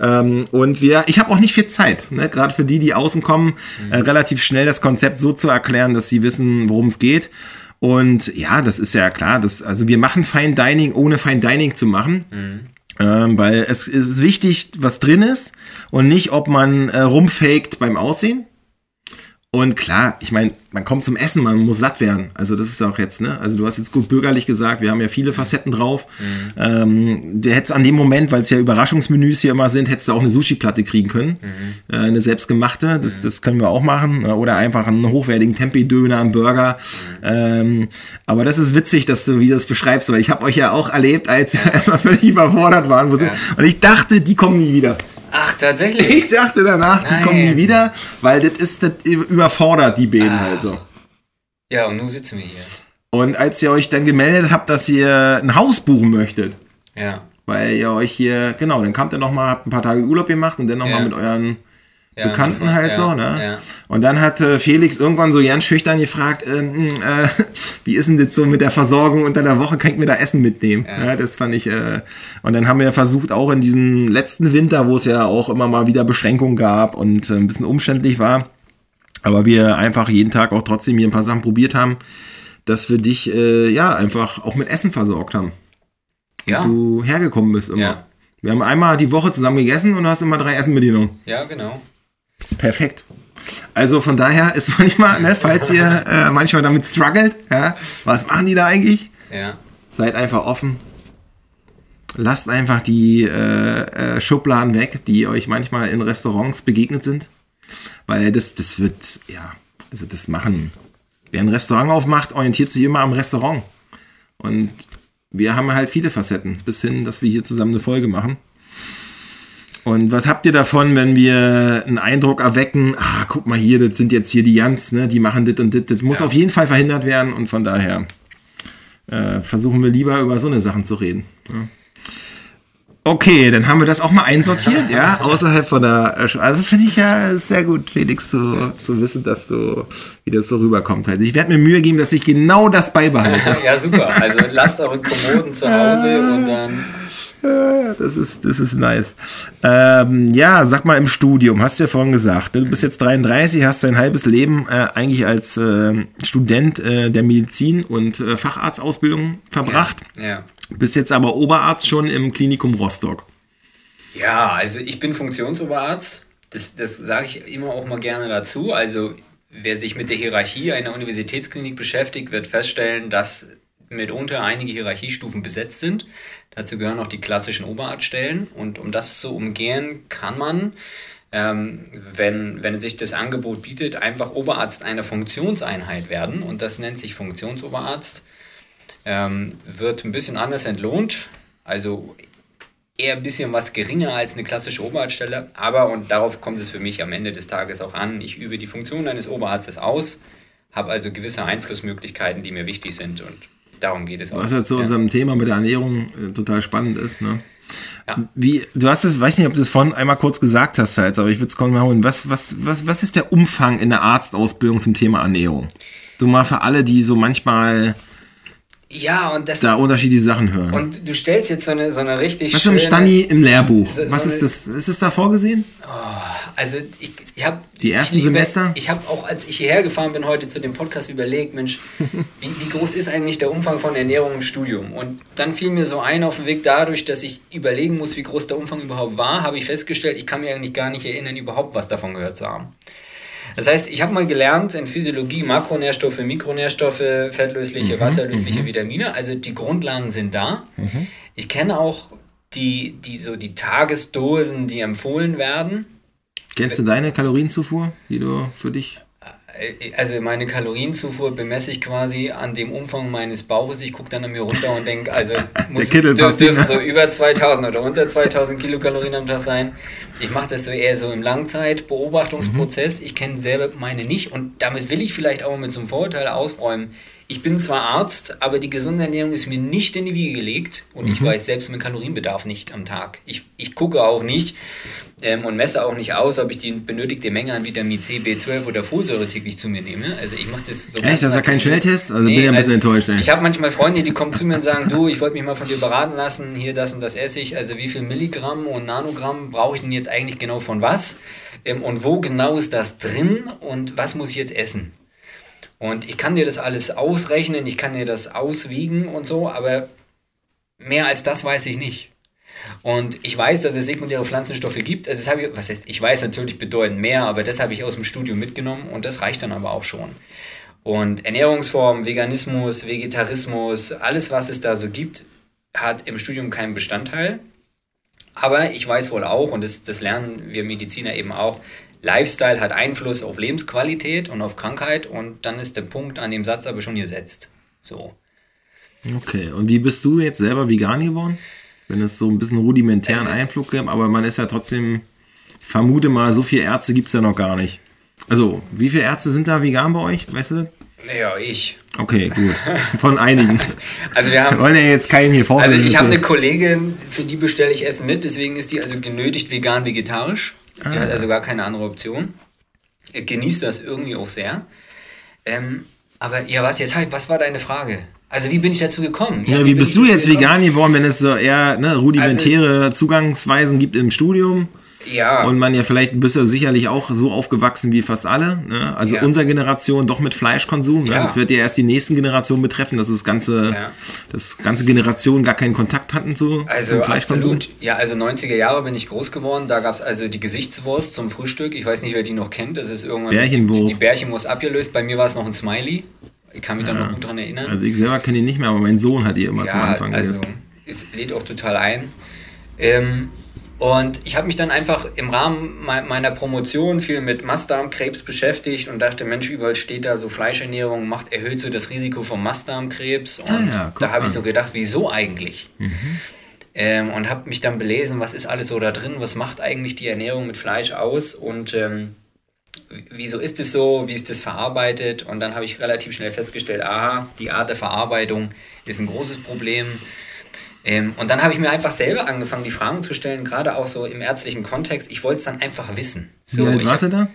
Ähm, und wir, ich habe auch nicht viel Zeit, ne? gerade für die, die außen kommen, mhm. äh, relativ schnell das Konzept so zu erklären, dass sie wissen, worum es geht. Und ja, das ist ja klar, das, also wir machen Fine Dining, ohne Fine Dining zu machen. Mhm. Ähm, weil es, es ist wichtig, was drin ist und nicht, ob man äh, rumfaked beim Aussehen. Und klar, ich meine, man kommt zum Essen, man muss satt werden. Also das ist auch jetzt, ne? Also du hast jetzt gut bürgerlich gesagt, wir haben ja viele Facetten drauf. Mhm. Ähm, du hättest an dem Moment, weil es ja Überraschungsmenüs hier immer sind, hättest du auch eine Sushi-Platte kriegen können. Mhm. Äh, eine selbstgemachte, das, mhm. das können wir auch machen. Oder einfach einen hochwertigen Tempeh-Döner, einen Burger. Mhm. Ähm, aber das ist witzig, dass du wie du das beschreibst, weil ich habe euch ja auch erlebt, als ihr erstmal völlig überfordert waren. Ja. Und ich dachte, die kommen nie wieder. Ach, tatsächlich? Ich dachte danach, Nein. die kommen nie wieder, weil das ist, das überfordert die Bäden ah. halt so. Ja, und nun sitzen wir hier. Und als ihr euch dann gemeldet habt, dass ihr ein Haus buchen möchtet. Ja. Weil ihr euch hier, genau, dann kamt ihr nochmal, habt ein paar Tage Urlaub gemacht und dann nochmal ja. mit euren ja, Bekannten halt ja, so, ne? Ja. Und dann hat äh, Felix irgendwann so ganz schüchtern gefragt, äh, äh, wie ist denn das so mit der Versorgung unter der Woche, kann ich mir da Essen mitnehmen? Ja. das fand ich, äh, und dann haben wir versucht, auch in diesem letzten Winter, wo es ja auch immer mal wieder Beschränkungen gab und äh, ein bisschen umständlich war, aber wir einfach jeden Tag auch trotzdem hier ein paar Sachen probiert haben, dass wir dich, äh, ja, einfach auch mit Essen versorgt haben. Ja. Und du hergekommen bist immer. Wir haben einmal die Woche zusammen gegessen und du hast immer drei Essen mitgenommen. Ja, genau. Perfekt. Also von daher ist manchmal, ne, falls ihr äh, manchmal damit struggelt, ja, was machen die da eigentlich? Ja. Seid einfach offen. Lasst einfach die äh, äh, Schubladen weg, die euch manchmal in Restaurants begegnet sind. Weil das, das wird, ja, also das machen. Wer ein Restaurant aufmacht, orientiert sich immer am Restaurant. Und wir haben halt viele Facetten, bis hin, dass wir hier zusammen eine Folge machen. Und was habt ihr davon, wenn wir einen Eindruck erwecken, ah, guck mal hier, das sind jetzt hier die Jans, ne, die machen das und das, das muss ja. auf jeden Fall verhindert werden und von daher äh, versuchen wir lieber über so eine Sachen zu reden. Ja. Okay, dann haben wir das auch mal einsortiert, ja, außerhalb von der, also finde ich ja sehr gut, Felix, zu, zu wissen, dass du, wie das so rüberkommt halt. Ich werde mir Mühe geben, dass ich genau das beibehalte. ja, super. Also lasst eure Kommoden zu Hause und dann das ist, das ist nice. Ähm, ja, sag mal im Studium, hast du ja vorhin gesagt, ne? du bist jetzt 33, hast dein halbes Leben äh, eigentlich als äh, Student äh, der Medizin und äh, Facharztausbildung verbracht. Ja, ja. Bist jetzt aber Oberarzt schon im Klinikum Rostock. Ja, also ich bin Funktionsoberarzt. Das, das sage ich immer auch mal gerne dazu. Also wer sich mit der Hierarchie einer Universitätsklinik beschäftigt, wird feststellen, dass mitunter einige Hierarchiestufen besetzt sind. Dazu gehören auch die klassischen Oberarztstellen. Und um das zu umgehen, kann man, ähm, wenn, wenn sich das Angebot bietet, einfach Oberarzt einer Funktionseinheit werden. Und das nennt sich Funktionsoberarzt. Ähm, wird ein bisschen anders entlohnt. Also eher ein bisschen was geringer als eine klassische Oberarztstelle. Aber, und darauf kommt es für mich am Ende des Tages auch an, ich übe die Funktion eines Oberarztes aus, habe also gewisse Einflussmöglichkeiten, die mir wichtig sind. Und Darum geht es auch. Was ja zu ja. unserem Thema mit der Ernährung äh, total spannend ist. Ne? Ja. Wie, du hast es, weiß nicht, ob du es vorhin einmal kurz gesagt hast, halt, aber ich würde es mal holen. Was, was, was, was ist der Umfang in der Arztausbildung zum Thema Ernährung? So mal für alle, die so manchmal ja, und das. Da unterschiedliche Sachen hören. Und du stellst jetzt so eine, so eine richtig. Was schöne, ist ein Stani im Lehrbuch? So, Was so ist das? Ist das da vorgesehen? Oh, also, ich, ich habe. Die ersten ich, Semester? Ich habe auch, als ich hierher gefahren bin heute zu dem Podcast, überlegt, Mensch, wie, wie groß ist eigentlich der Umfang von Ernährung im Studium? Und dann fiel mir so ein auf den Weg dadurch, dass ich überlegen muss, wie groß der Umfang überhaupt war, habe ich festgestellt, ich kann mir eigentlich gar nicht erinnern, überhaupt was davon gehört zu haben. Das heißt, ich habe mal gelernt in Physiologie Makronährstoffe, Mikronährstoffe, fettlösliche, mhm. wasserlösliche mhm. Vitamine. Also die Grundlagen sind da. Mhm. Ich kenne auch die, die, so die Tagesdosen, die empfohlen werden. Kennst du deine Kalorienzufuhr, die du für dich also meine Kalorienzufuhr bemesse ich quasi an dem Umfang meines Bauches. Ich gucke dann an mir runter und denke, also muss, dürfen so über 2000 oder unter 2000 Kilokalorien am Tag sein. Ich mache das so eher so im Langzeitbeobachtungsprozess. Mhm. Ich kenne selber meine nicht und damit will ich vielleicht auch mit so einem Vorurteil ausräumen. Ich bin zwar Arzt, aber die gesunde Ernährung ist mir nicht in die Wiege gelegt und mhm. ich weiß selbst meinen Kalorienbedarf nicht am Tag. Ich, ich gucke auch nicht ähm, und messe auch nicht aus, ob ich die benötigte Menge an Vitamin C, B12 oder Folsäure täglich zu mir nehme. Also ich mache das so. Echt? Das ist ja kein Schnelltest? Also nee, bin ich ein bisschen also enttäuscht. Ey. Ich habe manchmal Freunde, die kommen zu mir und sagen, du, ich wollte mich mal von dir beraten lassen, hier das und das esse ich. Also wie viel Milligramm und Nanogramm brauche ich denn jetzt eigentlich genau von was? Ähm, und wo genau ist das drin und was muss ich jetzt essen? Und ich kann dir das alles ausrechnen, ich kann dir das auswiegen und so, aber mehr als das weiß ich nicht. Und ich weiß, dass es sekundäre Pflanzenstoffe gibt. Also das habe ich, was heißt, ich weiß natürlich bedeutend mehr, aber das habe ich aus dem Studium mitgenommen und das reicht dann aber auch schon. Und Ernährungsform, Veganismus, Vegetarismus, alles, was es da so gibt, hat im Studium keinen Bestandteil. Aber ich weiß wohl auch, und das, das lernen wir Mediziner eben auch, Lifestyle hat Einfluss auf Lebensqualität und auf Krankheit und dann ist der Punkt an dem Satz aber schon gesetzt. So. Okay, und wie bist du jetzt selber vegan geworden? Wenn es so ein bisschen rudimentären Einflug gibt, aber man ist ja trotzdem, vermute mal, so viele Ärzte gibt es ja noch gar nicht. Also, wie viele Ärzte sind da vegan bei euch, weißt du? Ja, ich. Okay, gut. Von einigen. also wir haben. Wir wollen ja jetzt keinen hier vorstellen. Also ich habe eine Kollegin, für die bestelle ich Essen mit, deswegen ist die also genötigt vegan-vegetarisch. Die ah. hat also gar keine andere Option. Er genießt das irgendwie auch sehr. Ähm, aber ja, was jetzt halt, was war deine Frage? Also wie bin ich dazu gekommen? Ja, ja wie, wie bist du jetzt vegan geworden, wenn es so eher ne, rudimentäre also, Zugangsweisen gibt im Studium? Ja. Und man ja vielleicht bist du sicherlich auch so aufgewachsen wie fast alle. Ne? Also ja. unsere Generation doch mit Fleischkonsum. Ne? Ja. Das wird ja erst die nächsten Generationen betreffen, dass das ganze, ja. das ganze Generation gar keinen Kontakt hatten zu, also Fleischkonsum. Absolut. Ja, also 90er Jahre bin ich groß geworden. Da gab es also die Gesichtswurst zum Frühstück. Ich weiß nicht, wer die noch kennt. Das ist irgendwann Bärchenwurst. Die, die Bärchenwurst abgelöst. Bei mir war es noch ein Smiley. Ich kann mich da noch gut dran erinnern. Also ich selber kenne ihn nicht mehr, aber mein Sohn hat die immer zum Anfang also gegessen. Es lädt auch total ein. Ähm, und ich habe mich dann einfach im Rahmen meiner Promotion viel mit Mastdarmkrebs beschäftigt und dachte, Mensch, überall steht da so Fleischernährung macht erhöht so das Risiko vom Mastdarmkrebs. Und ah ja, da habe ich so gedacht, wieso eigentlich? Mhm. Ähm, und habe mich dann belesen, was ist alles so da drin, was macht eigentlich die Ernährung mit Fleisch aus und ähm, wieso ist es so, wie ist das verarbeitet? Und dann habe ich relativ schnell festgestellt, aha, die Art der Verarbeitung ist ein großes Problem. Ähm, und dann habe ich mir einfach selber angefangen, die Fragen zu stellen, gerade auch so im ärztlichen Kontext. Ich wollte es dann einfach wissen. So, wie alt warst du da?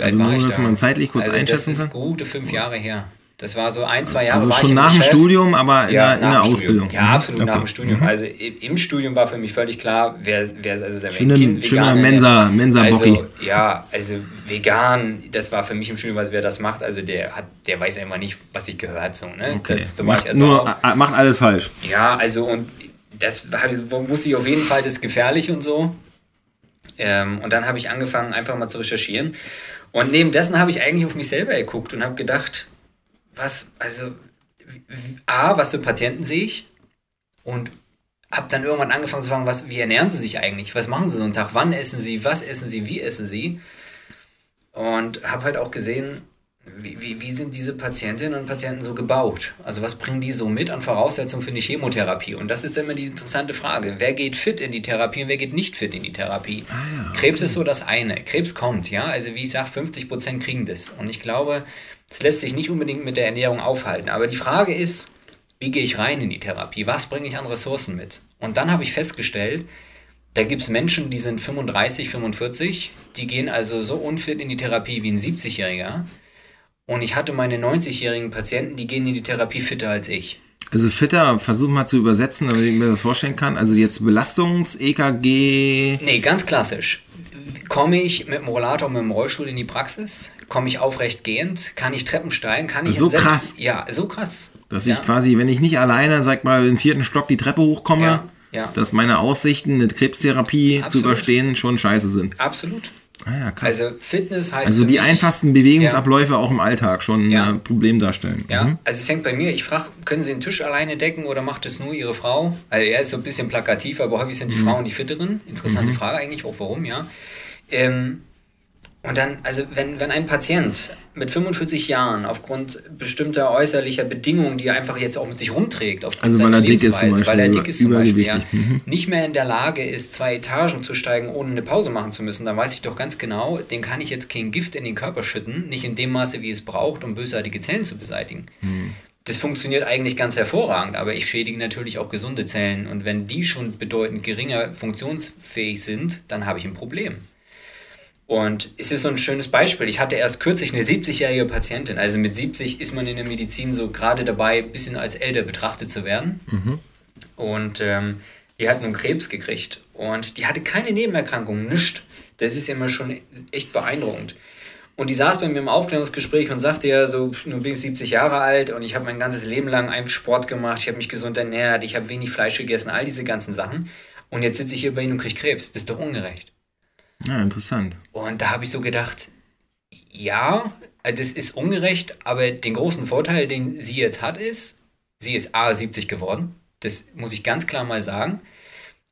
Also nur, dass da? man zeitlich kurz also einschätzen kann? Das ist gute fünf Jahre her. Das war so ein, zwei Jahre. Also schon nach dem Studium, aber in, ja, der, in der Ausbildung. Ja, absolut okay. nach dem Studium. Mhm. Also im Studium war für mich völlig klar, wer, wer also sein Schöne, Kind schöner Mensa, Mensa also, Ja, also vegan, das war für mich im Studium, was wer das macht, also der hat, der weiß einfach nicht, was sich gehört. So, ne? Okay. Das, macht, also nur, auch, macht alles falsch. Ja, also und das wusste ich auf jeden Fall, das ist gefährlich und so. Ähm, und dann habe ich angefangen, einfach mal zu recherchieren. Und neben dessen habe ich eigentlich auf mich selber geguckt und habe gedacht, was, also, A, was für Patienten sehe ich? Und habe dann irgendwann angefangen zu fragen, was, wie ernähren sie sich eigentlich? Was machen sie so einen Tag? Wann essen sie? Was essen sie? Wie essen sie? Und habe halt auch gesehen, wie, wie, wie sind diese Patientinnen und Patienten so gebaut? Also was bringen die so mit an Voraussetzungen für eine Chemotherapie? Und das ist immer die interessante Frage. Wer geht fit in die Therapie und wer geht nicht fit in die Therapie? Ah ja, okay. Krebs ist so das eine. Krebs kommt, ja. Also wie ich sage, 50 Prozent kriegen das. Und ich glaube, es lässt sich nicht unbedingt mit der Ernährung aufhalten. Aber die Frage ist, wie gehe ich rein in die Therapie? Was bringe ich an Ressourcen mit? Und dann habe ich festgestellt, da gibt es Menschen, die sind 35, 45, die gehen also so unfit in die Therapie wie ein 70-Jähriger. Und ich hatte meine 90-jährigen Patienten, die gehen in die Therapie fitter als ich. Also fitter, versuch mal zu übersetzen, damit ich mir das vorstellen kann. Also jetzt Belastungs-EKG. Nee, ganz klassisch. Komme ich mit dem Rollator, mit dem Rollstuhl in die Praxis? Komme ich aufrecht gehend? Kann ich Treppen steigen? Kann ich so selbst, krass. Ja, so krass. Dass ja. ich quasi, wenn ich nicht alleine, sag mal, im vierten Stock die Treppe hochkomme, ja, ja. dass meine Aussichten, eine Krebstherapie Absolut. zu überstehen, schon scheiße sind. Absolut. Ah ja, krass. Also Fitness heißt. Also die mich, einfachsten Bewegungsabläufe auch im Alltag schon ein Problem darstellen. Ja, mhm. also es fängt bei mir, ich frage, können Sie den Tisch alleine decken oder macht es nur Ihre Frau? Also er ist so ein bisschen plakativ, aber häufig sind die mhm. Frauen die Fitteren. Interessante mhm. Frage eigentlich, auch warum, ja. Ähm, und dann, also wenn, wenn ein Patient mit 45 Jahren aufgrund bestimmter äußerlicher Bedingungen, die er einfach jetzt auch mit sich rumträgt, aufgrund also weil er dick ist zum Beispiel, weil er dick ist zum Beispiel, ja, mhm. nicht mehr in der Lage ist, zwei Etagen zu steigen, ohne eine Pause machen zu müssen, dann weiß ich doch ganz genau, den kann ich jetzt kein Gift in den Körper schütten, nicht in dem Maße, wie es braucht, um bösartige Zellen zu beseitigen. Mhm. das funktioniert eigentlich ganz hervorragend, aber ich schädige natürlich auch gesunde Zellen. Und wenn die schon bedeutend geringer funktionsfähig sind, dann habe ich ein Problem. Und es ist so ein schönes Beispiel. Ich hatte erst kürzlich eine 70-jährige Patientin. Also mit 70 ist man in der Medizin so gerade dabei, ein bisschen als älter betrachtet zu werden. Mhm. Und ähm, die hat nun Krebs gekriegt. Und die hatte keine Nebenerkrankungen, nichts. Das ist ja immer schon echt beeindruckend. Und die saß bei mir im Aufklärungsgespräch und sagte ja so, nun bin ich 70 Jahre alt und ich habe mein ganzes Leben lang einfach Sport gemacht, ich habe mich gesund ernährt, ich habe wenig Fleisch gegessen, all diese ganzen Sachen. Und jetzt sitze ich hier bei Ihnen und kriege Krebs. Das ist doch ungerecht. Ja, interessant. Und da habe ich so gedacht, ja, das ist ungerecht, aber den großen Vorteil, den sie jetzt hat, ist, sie ist A 70 geworden. Das muss ich ganz klar mal sagen.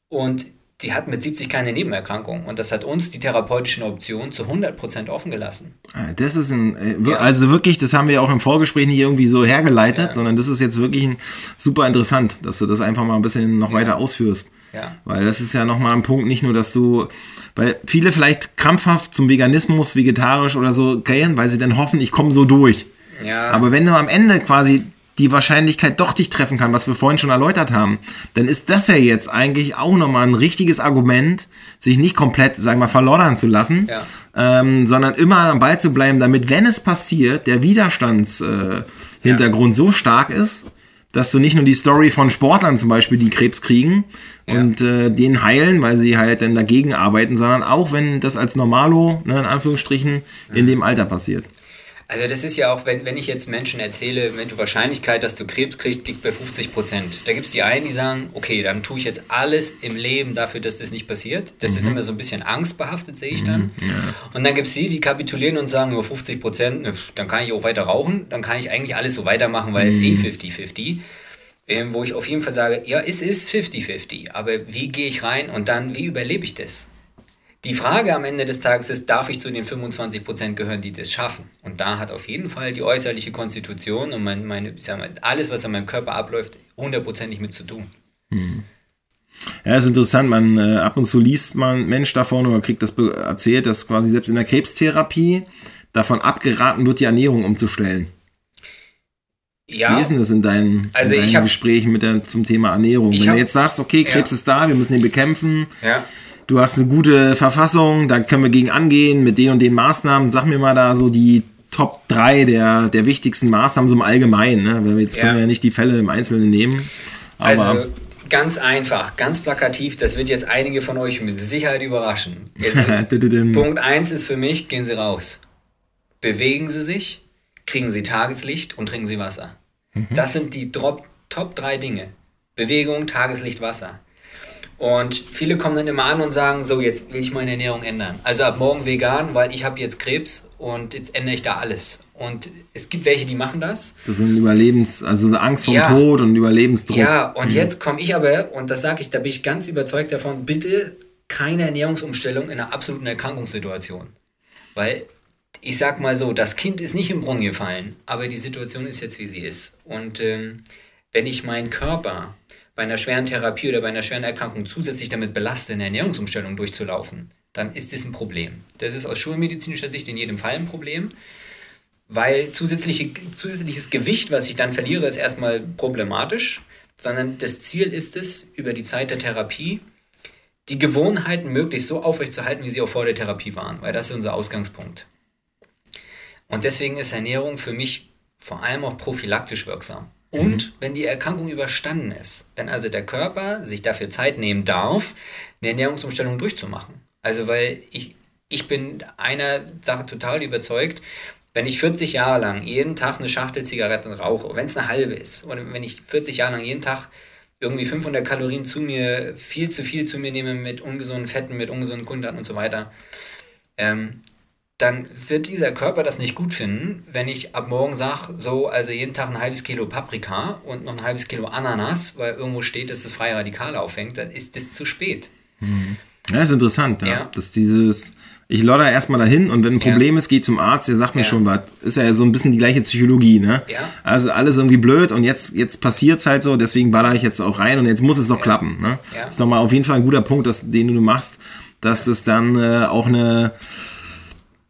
Und die hat mit 70 keine Nebenerkrankung. Und das hat uns die therapeutischen Optionen zu 100% offen gelassen. Ah, das ist ein, äh, also wirklich, das haben wir auch im Vorgespräch nicht irgendwie so hergeleitet, ja. sondern das ist jetzt wirklich ein, super interessant, dass du das einfach mal ein bisschen noch ja. weiter ausführst. Ja. Weil das ist ja nochmal ein Punkt, nicht nur, dass du, weil viele vielleicht krampfhaft zum Veganismus, vegetarisch oder so gehen, weil sie dann hoffen, ich komme so durch. Ja. Aber wenn du am Ende quasi die Wahrscheinlichkeit doch dich treffen kann, was wir vorhin schon erläutert haben, dann ist das ja jetzt eigentlich auch nochmal ein richtiges Argument, sich nicht komplett, sagen wir mal, verloddern zu lassen, ja. ähm, sondern immer am Ball zu bleiben, damit, wenn es passiert, der Widerstandshintergrund äh, ja. so stark ist, dass du nicht nur die Story von Sportlern zum Beispiel, die Krebs kriegen ja. und äh, den heilen, weil sie halt dann dagegen arbeiten, sondern auch wenn das als Normalo, ne, in Anführungsstrichen, in dem Alter passiert. Also das ist ja auch, wenn, wenn ich jetzt Menschen erzähle, wenn du Wahrscheinlichkeit, dass du Krebs kriegst, liegt bei 50 Prozent. Da gibt es die einen, die sagen, okay, dann tue ich jetzt alles im Leben dafür, dass das nicht passiert. Das mhm. ist immer so ein bisschen angstbehaftet, sehe ich dann. Mhm, ja. Und dann gibt es die, die kapitulieren und sagen, nur 50 Prozent, ne, dann kann ich auch weiter rauchen, dann kann ich eigentlich alles so weitermachen, weil mhm. es eh 50-50. Ähm, wo ich auf jeden Fall sage, ja, es ist 50-50, aber wie gehe ich rein und dann, wie überlebe ich das? Die Frage am Ende des Tages ist, darf ich zu den 25% gehören, die das schaffen? Und da hat auf jeden Fall die äußerliche Konstitution und mein, meine, mal, alles, was an meinem Körper abläuft, hundertprozentig mit zu tun. Hm. Ja, ist interessant. Man äh, ab und zu liest man Mensch davon oder kriegt das erzählt, dass quasi selbst in der Krebstherapie davon abgeraten wird, die Ernährung umzustellen. Ja. Wie ist denn das in deinen, also in deinen hab, Gesprächen mit der, zum Thema Ernährung? Wenn hab, du jetzt sagst, okay, Krebs ja. ist da, wir müssen ihn bekämpfen. Ja du hast eine gute Verfassung, da können wir gegen angehen mit den und den Maßnahmen. Sag mir mal da so die Top 3 der, der wichtigsten Maßnahmen so im Allgemeinen. Ne? Weil jetzt ja. können wir ja nicht die Fälle im Einzelnen nehmen. Aber also ganz einfach, ganz plakativ, das wird jetzt einige von euch mit Sicherheit überraschen. Jetzt, Punkt 1 ist für mich, gehen Sie raus. Bewegen Sie sich, kriegen Sie Tageslicht und trinken Sie Wasser. Mhm. Das sind die Top, Top 3 Dinge. Bewegung, Tageslicht, Wasser. Und viele kommen dann immer an und sagen, so, jetzt will ich meine Ernährung ändern. Also ab morgen vegan, weil ich habe jetzt Krebs und jetzt ändere ich da alles. Und es gibt welche, die machen das. Das sind Überlebens, also Angst vor ja. Tod und Überlebensdruck. Ja, und mhm. jetzt komme ich aber, und das sage ich, da bin ich ganz überzeugt davon, bitte keine Ernährungsumstellung in einer absoluten Erkrankungssituation. Weil ich sag mal so, das Kind ist nicht im Brunnen gefallen, aber die Situation ist jetzt, wie sie ist. Und ähm, wenn ich meinen Körper bei einer schweren Therapie oder bei einer schweren Erkrankung zusätzlich damit belastet, eine Ernährungsumstellung durchzulaufen, dann ist das ein Problem. Das ist aus schulmedizinischer Sicht in jedem Fall ein Problem, weil zusätzliche, zusätzliches Gewicht, was ich dann verliere, ist erstmal problematisch, sondern das Ziel ist es, über die Zeit der Therapie die Gewohnheiten möglichst so aufrechtzuerhalten, wie sie auch vor der Therapie waren, weil das ist unser Ausgangspunkt. Und deswegen ist Ernährung für mich vor allem auch prophylaktisch wirksam. Und mhm. wenn die Erkrankung überstanden ist, wenn also der Körper sich dafür Zeit nehmen darf, eine Ernährungsumstellung durchzumachen. Also weil ich, ich bin einer Sache total überzeugt, wenn ich 40 Jahre lang jeden Tag eine Schachtel Zigaretten rauche, wenn es eine halbe ist, oder wenn ich 40 Jahre lang jeden Tag irgendwie 500 Kalorien zu mir, viel zu viel zu mir nehme mit ungesunden Fetten, mit ungesunden Kohlenhydraten und so weiter, ähm, dann wird dieser Körper das nicht gut finden, wenn ich ab morgen sage, so, also jeden Tag ein halbes Kilo Paprika und noch ein halbes Kilo Ananas, weil irgendwo steht, dass das freie Radikale aufhängt, dann ist das zu spät. Mhm. Ja, ist interessant, ja. ja. Dass dieses, ich lodder erstmal dahin und wenn ein Problem ja. ist, geh zum Arzt, der sagt mir ja. schon was. Ist ja so ein bisschen die gleiche Psychologie, ne? Ja. Also alles irgendwie blöd und jetzt, jetzt passiert's halt so, deswegen baller ich jetzt auch rein und jetzt muss es doch klappen, ne? Ja. Ist nochmal auf jeden Fall ein guter Punkt, dass, den du machst, dass es dann äh, auch eine,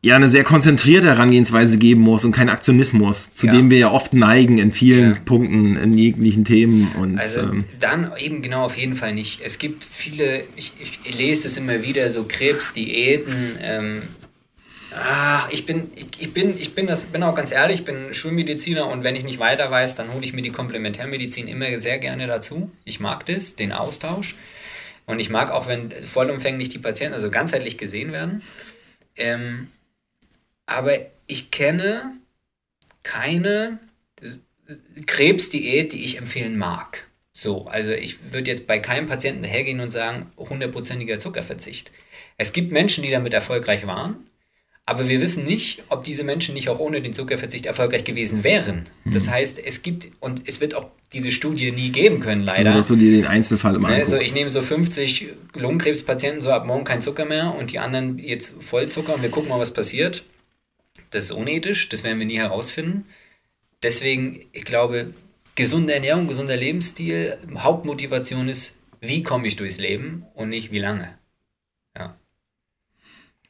ja eine sehr konzentrierte Herangehensweise geben muss und kein Aktionismus, zu ja. dem wir ja oft neigen in vielen ja. Punkten, in jeglichen Themen. Und, also ähm, dann eben genau auf jeden Fall nicht. Es gibt viele, ich, ich lese das immer wieder, so Krebsdiäten. Ähm, ach, ich bin, ich, ich, bin, ich bin, das, bin auch ganz ehrlich, ich bin Schulmediziner und wenn ich nicht weiter weiß, dann hole ich mir die Komplementärmedizin immer sehr gerne dazu. Ich mag das, den Austausch. Und ich mag auch, wenn vollumfänglich die Patienten, also ganzheitlich gesehen werden. Ähm, aber ich kenne keine Krebsdiät, die ich empfehlen mag. So, also ich würde jetzt bei keinem Patienten hergehen und sagen, hundertprozentiger Zuckerverzicht. Es gibt Menschen, die damit erfolgreich waren, aber wir wissen nicht, ob diese Menschen nicht auch ohne den Zuckerverzicht erfolgreich gewesen wären. Das mhm. heißt, es gibt, und es wird auch diese Studie nie geben können, leider. Also, dass du dir den Einzelfall immer ne, Also ich nehme so 50 Lungenkrebspatienten, so ab morgen kein Zucker mehr und die anderen jetzt Vollzucker und wir gucken mal, was passiert. Das ist unethisch, das werden wir nie herausfinden. Deswegen, ich glaube, gesunde Ernährung, gesunder Lebensstil, Hauptmotivation ist, wie komme ich durchs Leben und nicht wie lange.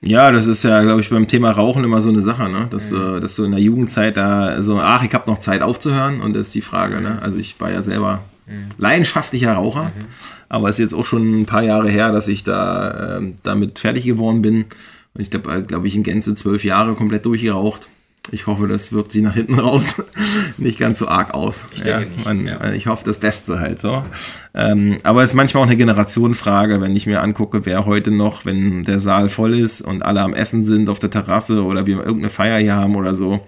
Ja, das ist ja, glaube ich, beim Thema Rauchen immer so eine Sache, ne? Dass, mhm. äh, dass du in der Jugendzeit da so, ach, ich habe noch Zeit aufzuhören und das ist die Frage, ne? mhm. ne? Also ich war ja selber mhm. leidenschaftlicher Raucher, mhm. aber es ist jetzt auch schon ein paar Jahre her, dass ich da äh, damit fertig geworden bin. Ich glaube, äh, glaube ich, in Gänze zwölf Jahre komplett durchgeraucht. Ich hoffe, das wirkt sich nach hinten raus nicht ganz so arg aus. Ich denke ja, nicht. Man, ja. Ich hoffe das Beste halt so. Ähm, aber es ist manchmal auch eine Generationenfrage, wenn ich mir angucke, wer heute noch, wenn der Saal voll ist und alle am Essen sind auf der Terrasse oder wir irgendeine Feier hier haben oder so,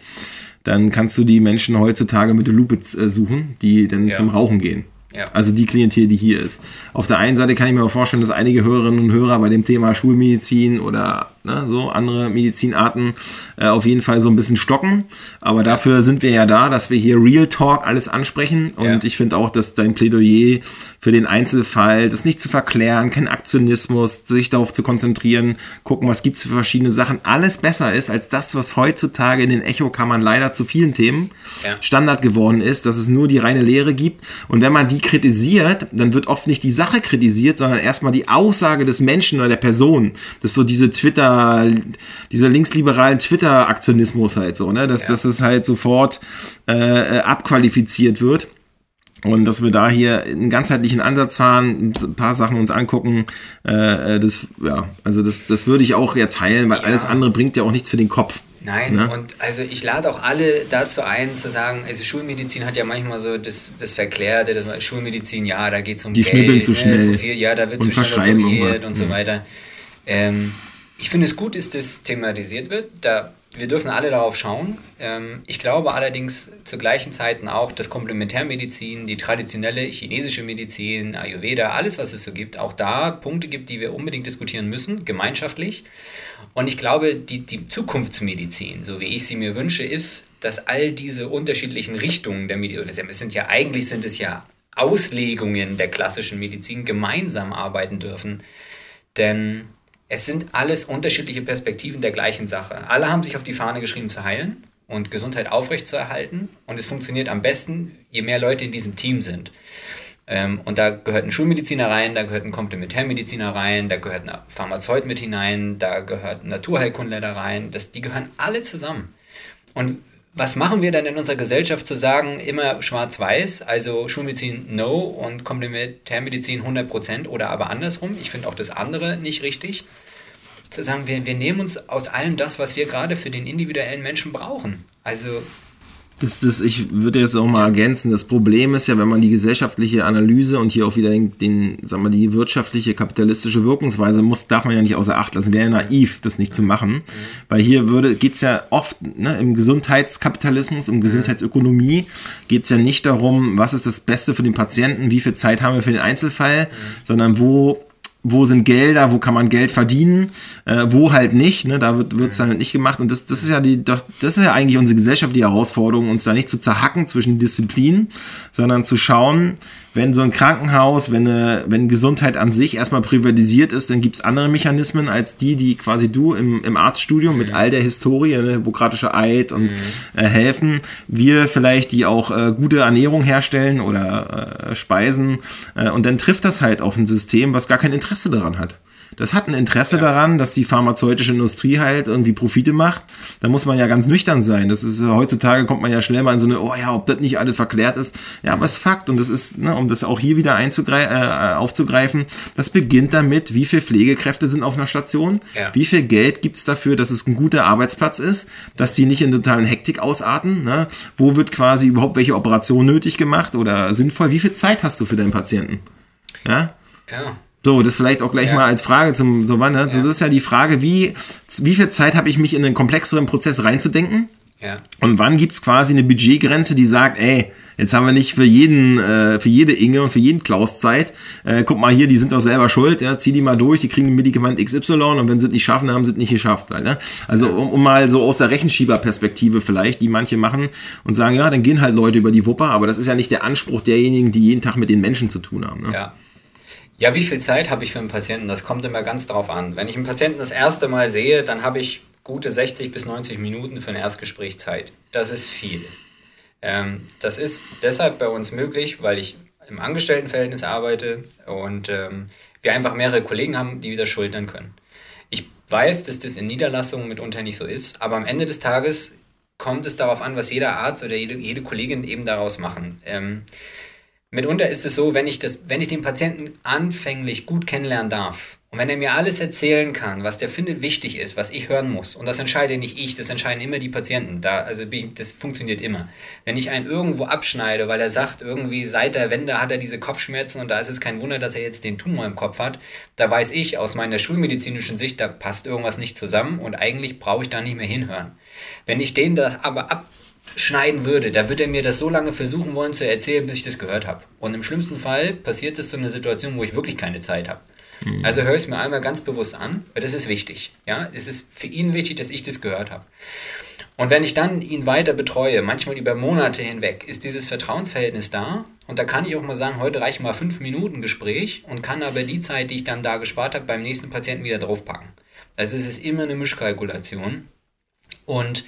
dann kannst du die Menschen heutzutage mit der Lupe äh, suchen, die dann ja. zum Rauchen gehen. Ja. Also die Klientel, die hier ist. Auf der einen Seite kann ich mir vorstellen, dass einige Hörerinnen und Hörer bei dem Thema Schulmedizin oder ne, so andere Medizinarten äh, auf jeden Fall so ein bisschen stocken. Aber dafür sind wir ja da, dass wir hier Real Talk alles ansprechen. Und ja. ich finde auch, dass dein Plädoyer für den Einzelfall, das nicht zu verklären, kein Aktionismus, sich darauf zu konzentrieren, gucken, was gibt es für verschiedene Sachen, alles besser ist als das, was heutzutage in den Echokammern leider zu vielen Themen ja. Standard geworden ist, dass es nur die reine Lehre gibt. Und wenn man die kritisiert, dann wird oft nicht die Sache kritisiert, sondern erstmal die Aussage des Menschen oder der Person. Das ist so diese Twitter, dieser linksliberalen Twitter-Aktionismus halt so, ne? Dass, ja. dass es halt sofort äh, äh abqualifiziert wird. Und dass wir da hier einen ganzheitlichen Ansatz fahren, ein paar Sachen uns angucken, äh, äh, das, ja, also das, das würde ich auch ja teilen, weil ja. alles andere bringt ja auch nichts für den Kopf. Nein, ne? und also ich lade auch alle dazu ein, zu sagen, also Schulmedizin hat ja manchmal so das, das Verklärte, das Schulmedizin, ja, da geht es um Die Geld, schnibbeln zu ne, schnell. Profil, ja, da wird zu schnell operiert und so weiter. Ähm, ich finde es gut, dass das thematisiert wird. Da, wir dürfen alle darauf schauen. Ähm, ich glaube allerdings zu gleichen Zeiten auch, dass Komplementärmedizin, die traditionelle chinesische Medizin, Ayurveda, alles, was es so gibt, auch da Punkte gibt, die wir unbedingt diskutieren müssen, gemeinschaftlich. Und ich glaube, die, die Zukunftsmedizin, so wie ich sie mir wünsche, ist, dass all diese unterschiedlichen Richtungen der Medizin, es sind ja eigentlich sind es ja Auslegungen der klassischen Medizin, gemeinsam arbeiten dürfen. Denn es sind alles unterschiedliche Perspektiven der gleichen Sache. Alle haben sich auf die Fahne geschrieben zu heilen und Gesundheit aufrechtzuerhalten. Und es funktioniert am besten, je mehr Leute in diesem Team sind. Ähm, und da gehört ein Schulmediziner rein, da gehört ein Komplementärmediziner rein, da gehört ein Pharmazeut mit hinein, da gehört ein Naturheilkundler da rein. Das, die gehören alle zusammen. Und was machen wir dann in unserer Gesellschaft zu sagen, immer schwarz-weiß, also Schulmedizin no und Komplementärmedizin 100% oder aber andersrum? Ich finde auch das andere nicht richtig. Zu sagen, wir, wir nehmen uns aus allem das, was wir gerade für den individuellen Menschen brauchen. Also das, das, ich würde jetzt auch mal ergänzen, das Problem ist ja, wenn man die gesellschaftliche Analyse und hier auch wieder den, den sagen wir, die wirtschaftliche, kapitalistische Wirkungsweise muss, darf man ja nicht außer Acht lassen. Wäre ja naiv, das nicht zu machen. Weil hier würde, geht's ja oft, ne, im Gesundheitskapitalismus, im Gesundheitsökonomie, geht's ja nicht darum, was ist das Beste für den Patienten, wie viel Zeit haben wir für den Einzelfall, sondern wo wo sind Gelder, wo kann man Geld verdienen, äh, wo halt nicht, ne, da wird es halt nicht gemacht. Und das, das ist ja die, das, das ist ja eigentlich unsere gesellschaftliche Herausforderung, uns da nicht zu zerhacken zwischen Disziplinen, sondern zu schauen, wenn so ein Krankenhaus, wenn, eine, wenn Gesundheit an sich erstmal privatisiert ist, dann gibt es andere Mechanismen als die, die quasi du im, im Arztstudium mit all der Historie, ne, Hippokratische Eid und mhm. äh, helfen. Wir vielleicht, die auch äh, gute Ernährung herstellen oder äh, Speisen. Äh, und dann trifft das halt auf ein System, was gar kein Interesse Interesse daran hat. Das hat ein Interesse ja. daran, dass die pharmazeutische Industrie halt irgendwie Profite macht. Da muss man ja ganz nüchtern sein. Das ist heutzutage kommt man ja schnell mal in so eine, oh ja, ob das nicht alles verklärt ist. Ja, aber es ist Fakt und das ist, ne, um das auch hier wieder äh, aufzugreifen, das beginnt damit, wie viele Pflegekräfte sind auf einer Station, ja. wie viel Geld gibt's dafür, dass es ein guter Arbeitsplatz ist, dass die nicht in totalen Hektik ausarten. Ne? Wo wird quasi überhaupt welche Operation nötig gemacht oder sinnvoll? Wie viel Zeit hast du für deinen Patienten? Ja. Ja. So, das vielleicht auch gleich ja. mal als Frage zum so wann, ne? Das ist ja die Frage, wie, wie viel Zeit habe ich mich in einen komplexeren Prozess reinzudenken? Ja. Und wann gibt's quasi eine Budgetgrenze, die sagt, ey, jetzt haben wir nicht für jeden, äh, für jede Inge und für jeden Klaus Zeit. Äh, guck mal hier, die sind doch selber schuld, ja, zieh die mal durch, die kriegen ein Medikament XY und wenn sie es nicht schaffen, haben sie es nicht geschafft. Halt, ne? Also um, um mal so aus der Rechenschieberperspektive vielleicht, die manche machen und sagen, ja, dann gehen halt Leute über die Wupper, aber das ist ja nicht der Anspruch derjenigen, die jeden Tag mit den Menschen zu tun haben. Ne? Ja. Ja, wie viel Zeit habe ich für einen Patienten? Das kommt immer ganz drauf an. Wenn ich einen Patienten das erste Mal sehe, dann habe ich gute 60 bis 90 Minuten für ein Erstgespräch Zeit. Das ist viel. Ähm, das ist deshalb bei uns möglich, weil ich im Angestelltenverhältnis arbeite und ähm, wir einfach mehrere Kollegen haben, die wieder schultern können. Ich weiß, dass das in Niederlassungen mitunter nicht so ist, aber am Ende des Tages kommt es darauf an, was jeder Arzt oder jede, jede Kollegin eben daraus machen. Ähm, Mitunter ist es so, wenn ich, das, wenn ich den Patienten anfänglich gut kennenlernen darf und wenn er mir alles erzählen kann, was der findet wichtig ist, was ich hören muss, und das entscheide nicht ich, das entscheiden immer die Patienten, da, also das funktioniert immer. Wenn ich einen irgendwo abschneide, weil er sagt, irgendwie seit der Wende hat er diese Kopfschmerzen und da ist es kein Wunder, dass er jetzt den Tumor im Kopf hat, da weiß ich aus meiner schulmedizinischen Sicht, da passt irgendwas nicht zusammen und eigentlich brauche ich da nicht mehr hinhören. Wenn ich den da aber ab schneiden würde, da würde er mir das so lange versuchen wollen zu erzählen, bis ich das gehört habe. Und im schlimmsten Fall passiert es so eine Situation, wo ich wirklich keine Zeit habe. Mhm. Also höre ich es mir einmal ganz bewusst an, weil das ist wichtig. Ja, es ist für ihn wichtig, dass ich das gehört habe. Und wenn ich dann ihn weiter betreue, manchmal über Monate hinweg, ist dieses Vertrauensverhältnis da. Und da kann ich auch mal sagen, heute reichen mal fünf Minuten Gespräch und kann aber die Zeit, die ich dann da gespart habe, beim nächsten Patienten wieder draufpacken. Also es ist immer eine Mischkalkulation. Und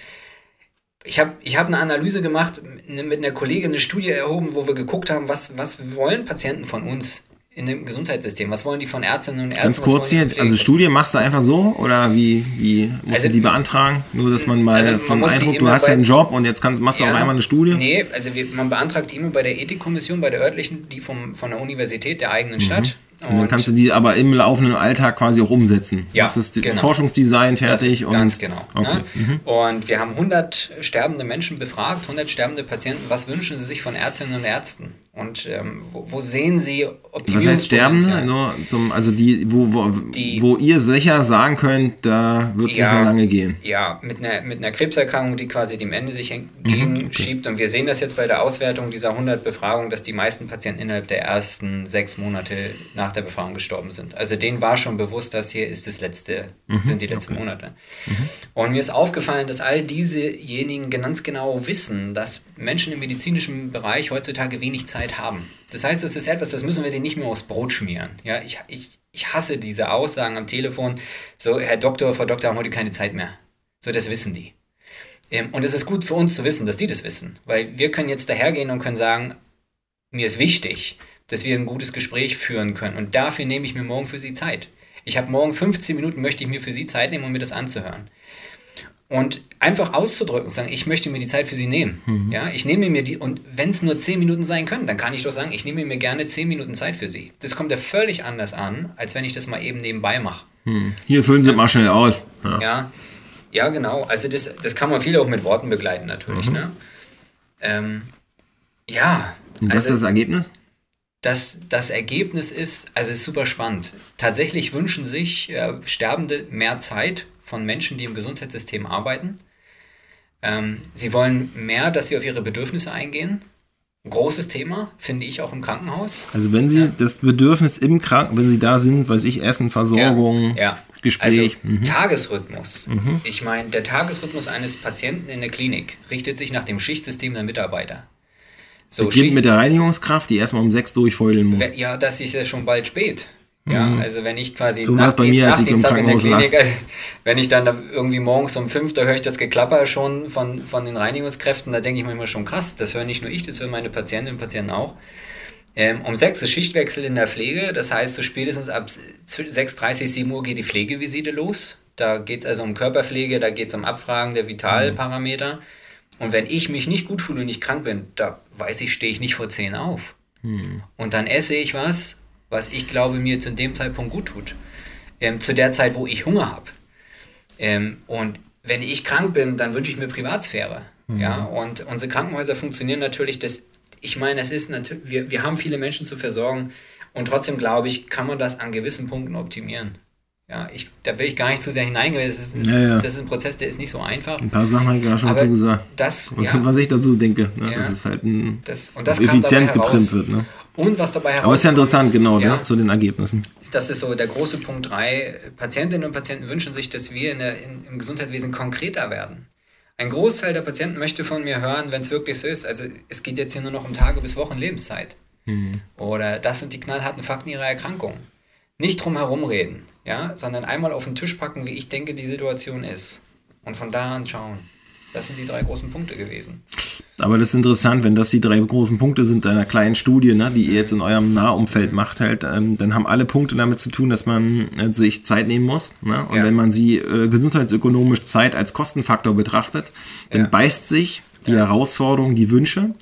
ich habe ich hab eine Analyse gemacht, mit einer Kollegin eine Studie erhoben, wo wir geguckt haben, was, was wollen Patienten von uns in dem Gesundheitssystem? Was wollen die von Ärztinnen und Ärzten? Ganz kurz hier, also Studie machst du einfach so oder wie, wie musst also, du die beantragen? Nur, dass man mal also von Eindruck, du hast ja einen Job und jetzt kannst, machst du ja, auch einmal eine Studie? Nee, also wir, man beantragt die immer bei der Ethikkommission, bei der örtlichen, die vom, von der Universität der eigenen mhm. Stadt. Und, dann kannst du die aber im laufenden Alltag quasi auch umsetzen. Ja, das ist genau. Forschungsdesign fertig. und, ganz genau. Okay. Ne? Mhm. Und wir haben 100 sterbende Menschen befragt, 100 sterbende Patienten. Was wünschen sie sich von Ärztinnen und Ärzten? Und ähm, wo, wo, sehen Sie Optimierungspotenzial? Was heißt Sterbende? Nur zum, also die, wo, wo, die, wo ihr sicher sagen könnt, da wird es ja, nicht mehr lange gehen. Ja, mit einer, mit einer Krebserkrankung, die quasi dem Ende sich entgegenschiebt. Mhm, okay. Und wir sehen das jetzt bei der Auswertung dieser 100 Befragungen, dass die meisten Patienten innerhalb der ersten sechs Monate nach der Befragung gestorben sind. Also denen war schon bewusst, dass hier ist das letzte, mhm, sind die letzten okay. Monate. Mhm. Und mir ist aufgefallen, dass all diesejenigen ganz genau wissen, dass Menschen im medizinischen Bereich heutzutage wenig Zeit Zeit haben. Das heißt, es ist etwas, das müssen wir denen nicht mehr aufs Brot schmieren. Ja, ich, ich, ich hasse diese Aussagen am Telefon, so, Herr Doktor, Frau Doktor haben heute keine Zeit mehr. So, das wissen die. Ähm, und es ist gut für uns zu wissen, dass die das wissen, weil wir können jetzt dahergehen und können sagen, mir ist wichtig, dass wir ein gutes Gespräch führen können und dafür nehme ich mir morgen für Sie Zeit. Ich habe morgen 15 Minuten, möchte ich mir für Sie Zeit nehmen, um mir das anzuhören. Und einfach auszudrücken und sagen, ich möchte mir die Zeit für sie nehmen. Mhm. Ja, ich nehme mir die, und wenn es nur zehn Minuten sein können, dann kann ich doch sagen, ich nehme mir gerne zehn Minuten Zeit für sie. Das kommt ja völlig anders an, als wenn ich das mal eben nebenbei mache. Mhm. Hier füllen Sie ja. mal schnell aus. Ja. ja. ja, genau. Also das, das kann man viel auch mit Worten begleiten, natürlich. Mhm. Ne? Ähm, ja. Und was also, ist das Ergebnis? Das, das Ergebnis ist, also es ist super spannend. Tatsächlich wünschen sich äh, Sterbende mehr Zeit von Menschen, die im Gesundheitssystem arbeiten. Ähm, sie wollen mehr, dass wir auf ihre Bedürfnisse eingehen. Ein großes Thema, finde ich auch im Krankenhaus. Also wenn Sie ja. das Bedürfnis im Krankenhaus, wenn Sie da sind, weiß ich, Essen, Versorgung, ja, ja. Gespräch. Also mhm. Tagesrhythmus. Mhm. Ich meine, der Tagesrhythmus eines Patienten in der Klinik richtet sich nach dem Schichtsystem der Mitarbeiter. So, Beginnt mit der Reinigungskraft, die erstmal um sechs durchfeudeln muss. Ja, das ist ja schon bald spät. Ja, mhm. also wenn ich quasi so nach, die, nach dem Zack in der Klinik, also wenn ich dann irgendwie morgens um fünf, da höre ich das Geklapper schon von, von den Reinigungskräften, da denke ich mir immer schon krass, das höre nicht nur ich, das hören meine Patientinnen und Patienten auch. Ähm, um 6 ist Schichtwechsel in der Pflege, das heißt, so spätestens ab 6.30, 7 Uhr geht die Pflegevisite los. Da geht es also um Körperpflege, da geht es um Abfragen der Vitalparameter. Und wenn ich mich nicht gut fühle und nicht krank bin, da weiß ich, stehe ich nicht vor 10 auf. Mhm. Und dann esse ich was, was ich glaube mir zu dem Zeitpunkt gut tut. Ähm, zu der Zeit, wo ich Hunger habe. Ähm, und wenn ich krank bin, dann wünsche ich mir Privatsphäre. Mhm. Ja, und unsere Krankenhäuser funktionieren natürlich, das, ich meine, es ist natürlich, wir, wir haben viele Menschen zu versorgen und trotzdem glaube ich, kann man das an gewissen Punkten optimieren. Ja, ich, da will ich gar nicht zu sehr hineingehen. Das ist, ja, ja. das ist ein Prozess, der ist nicht so einfach. Ein paar Sachen habe ich ja schon zu gesagt. Das, was, ja, was ich dazu denke. Ne? das ist halt ein das, und das effizient getrimmt wird. Ne? Und was dabei herauskommt. Aber ist ja interessant, genau, ne? zu den Ergebnissen. Das ist so der große Punkt 3. Patientinnen und Patienten wünschen sich, dass wir in der, in, im Gesundheitswesen konkreter werden. Ein Großteil der Patienten möchte von mir hören, wenn es wirklich so ist. Also es geht jetzt hier nur noch um Tage bis Wochen Lebenszeit. Mhm. Oder das sind die knallharten Fakten ihrer Erkrankung. Nicht drum herum reden, ja, sondern einmal auf den Tisch packen, wie ich denke, die Situation ist. Und von da an schauen. Das sind die drei großen Punkte gewesen. Aber das ist interessant, wenn das die drei großen Punkte sind einer kleinen Studie, ne, die ihr jetzt in eurem Nahumfeld macht, halt, ähm, dann haben alle Punkte damit zu tun, dass man äh, sich Zeit nehmen muss. Ne? Und ja. wenn man sie äh, gesundheitsökonomisch Zeit als Kostenfaktor betrachtet, dann ja. beißt sich die ja. Herausforderungen, die Wünsche.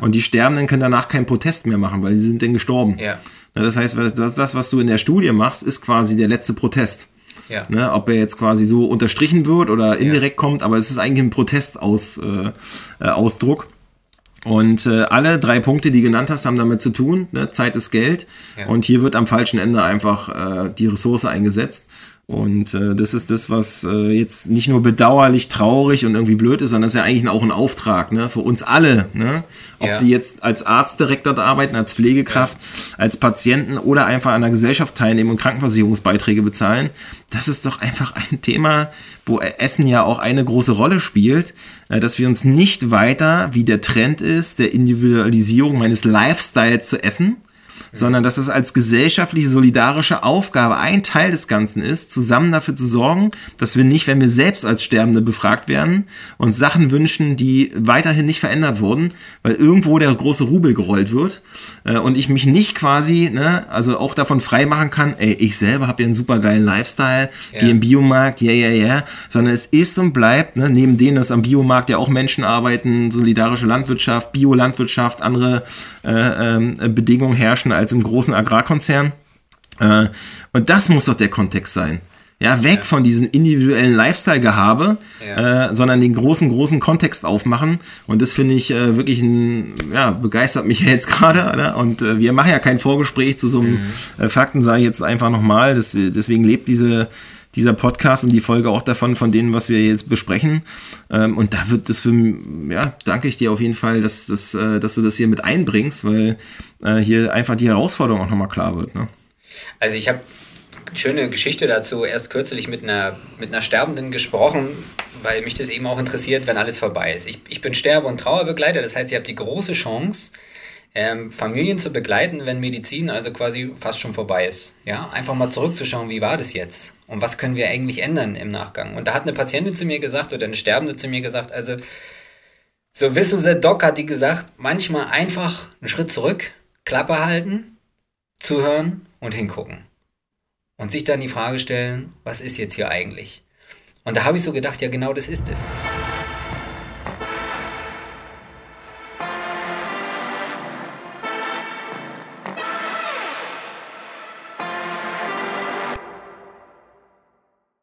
Und die Sterbenden können danach keinen Protest mehr machen, weil sie sind dann gestorben. Ja. Das heißt, das, das, was du in der Studie machst, ist quasi der letzte Protest. Ja. Ne, ob er jetzt quasi so unterstrichen wird oder indirekt ja. kommt, aber es ist eigentlich ein Protestausdruck. Äh, äh, Ausdruck. Und äh, alle drei Punkte, die genannt hast, haben damit zu tun. Ne? Zeit ist Geld. Ja. Und hier wird am falschen Ende einfach äh, die Ressource eingesetzt. Und äh, das ist das, was äh, jetzt nicht nur bedauerlich, traurig und irgendwie blöd ist, sondern das ist ja eigentlich auch ein Auftrag ne, für uns alle. Ne? Ob ja. die jetzt als Arzt direkt dort arbeiten, als Pflegekraft, ja. als Patienten oder einfach an der Gesellschaft teilnehmen und Krankenversicherungsbeiträge bezahlen. Das ist doch einfach ein Thema, wo Essen ja auch eine große Rolle spielt, äh, dass wir uns nicht weiter, wie der Trend ist, der Individualisierung meines Lifestyles zu essen, sondern dass es als gesellschaftliche, solidarische Aufgabe ein Teil des Ganzen ist, zusammen dafür zu sorgen, dass wir nicht, wenn wir selbst als Sterbende befragt werden, uns Sachen wünschen, die weiterhin nicht verändert wurden, weil irgendwo der große Rubel gerollt wird äh, und ich mich nicht quasi, ne, also auch davon frei machen kann, ey, ich selber habe ja einen super geilen Lifestyle, ja. gehe im Biomarkt, ja, ja, ja, sondern es ist und bleibt, ne, neben denen, dass am Biomarkt ja auch Menschen arbeiten, solidarische Landwirtschaft, Biolandwirtschaft, andere äh, äh, Bedingungen herrschen als im großen Agrarkonzern. Äh, und das muss doch der Kontext sein. Ja, weg ja. von diesem individuellen Lifestyle-Gehabe, ja. äh, sondern den großen, großen Kontext aufmachen. Und das finde ich äh, wirklich ein, ja, begeistert mich jetzt gerade. Und äh, wir machen ja kein Vorgespräch zu so einem mhm. äh, Fakten, sage ich jetzt einfach nochmal. Deswegen lebt diese, dieser Podcast und die Folge auch davon, von denen, was wir jetzt besprechen. Ähm, und da wird das für, ja, danke ich dir auf jeden Fall, dass, dass, äh, dass du das hier mit einbringst, weil äh, hier einfach die Herausforderung auch nochmal klar wird. Ne? Also ich habe schöne Geschichte dazu erst kürzlich mit einer, mit einer Sterbenden gesprochen, weil mich das eben auch interessiert, wenn alles vorbei ist. Ich, ich bin Sterbe- und Trauerbegleiter, das heißt, ihr habt die große Chance, ähm, Familien zu begleiten, wenn Medizin also quasi fast schon vorbei ist. Ja, einfach mal zurückzuschauen, wie war das jetzt und was können wir eigentlich ändern im Nachgang. Und da hat eine Patientin zu mir gesagt oder eine Sterbende zu mir gesagt, also so wissen Sie, Doc hat die gesagt, manchmal einfach einen Schritt zurück, Klappe halten, zuhören und hingucken. Und sich dann die Frage stellen, was ist jetzt hier eigentlich? Und da habe ich so gedacht, ja genau das ist es.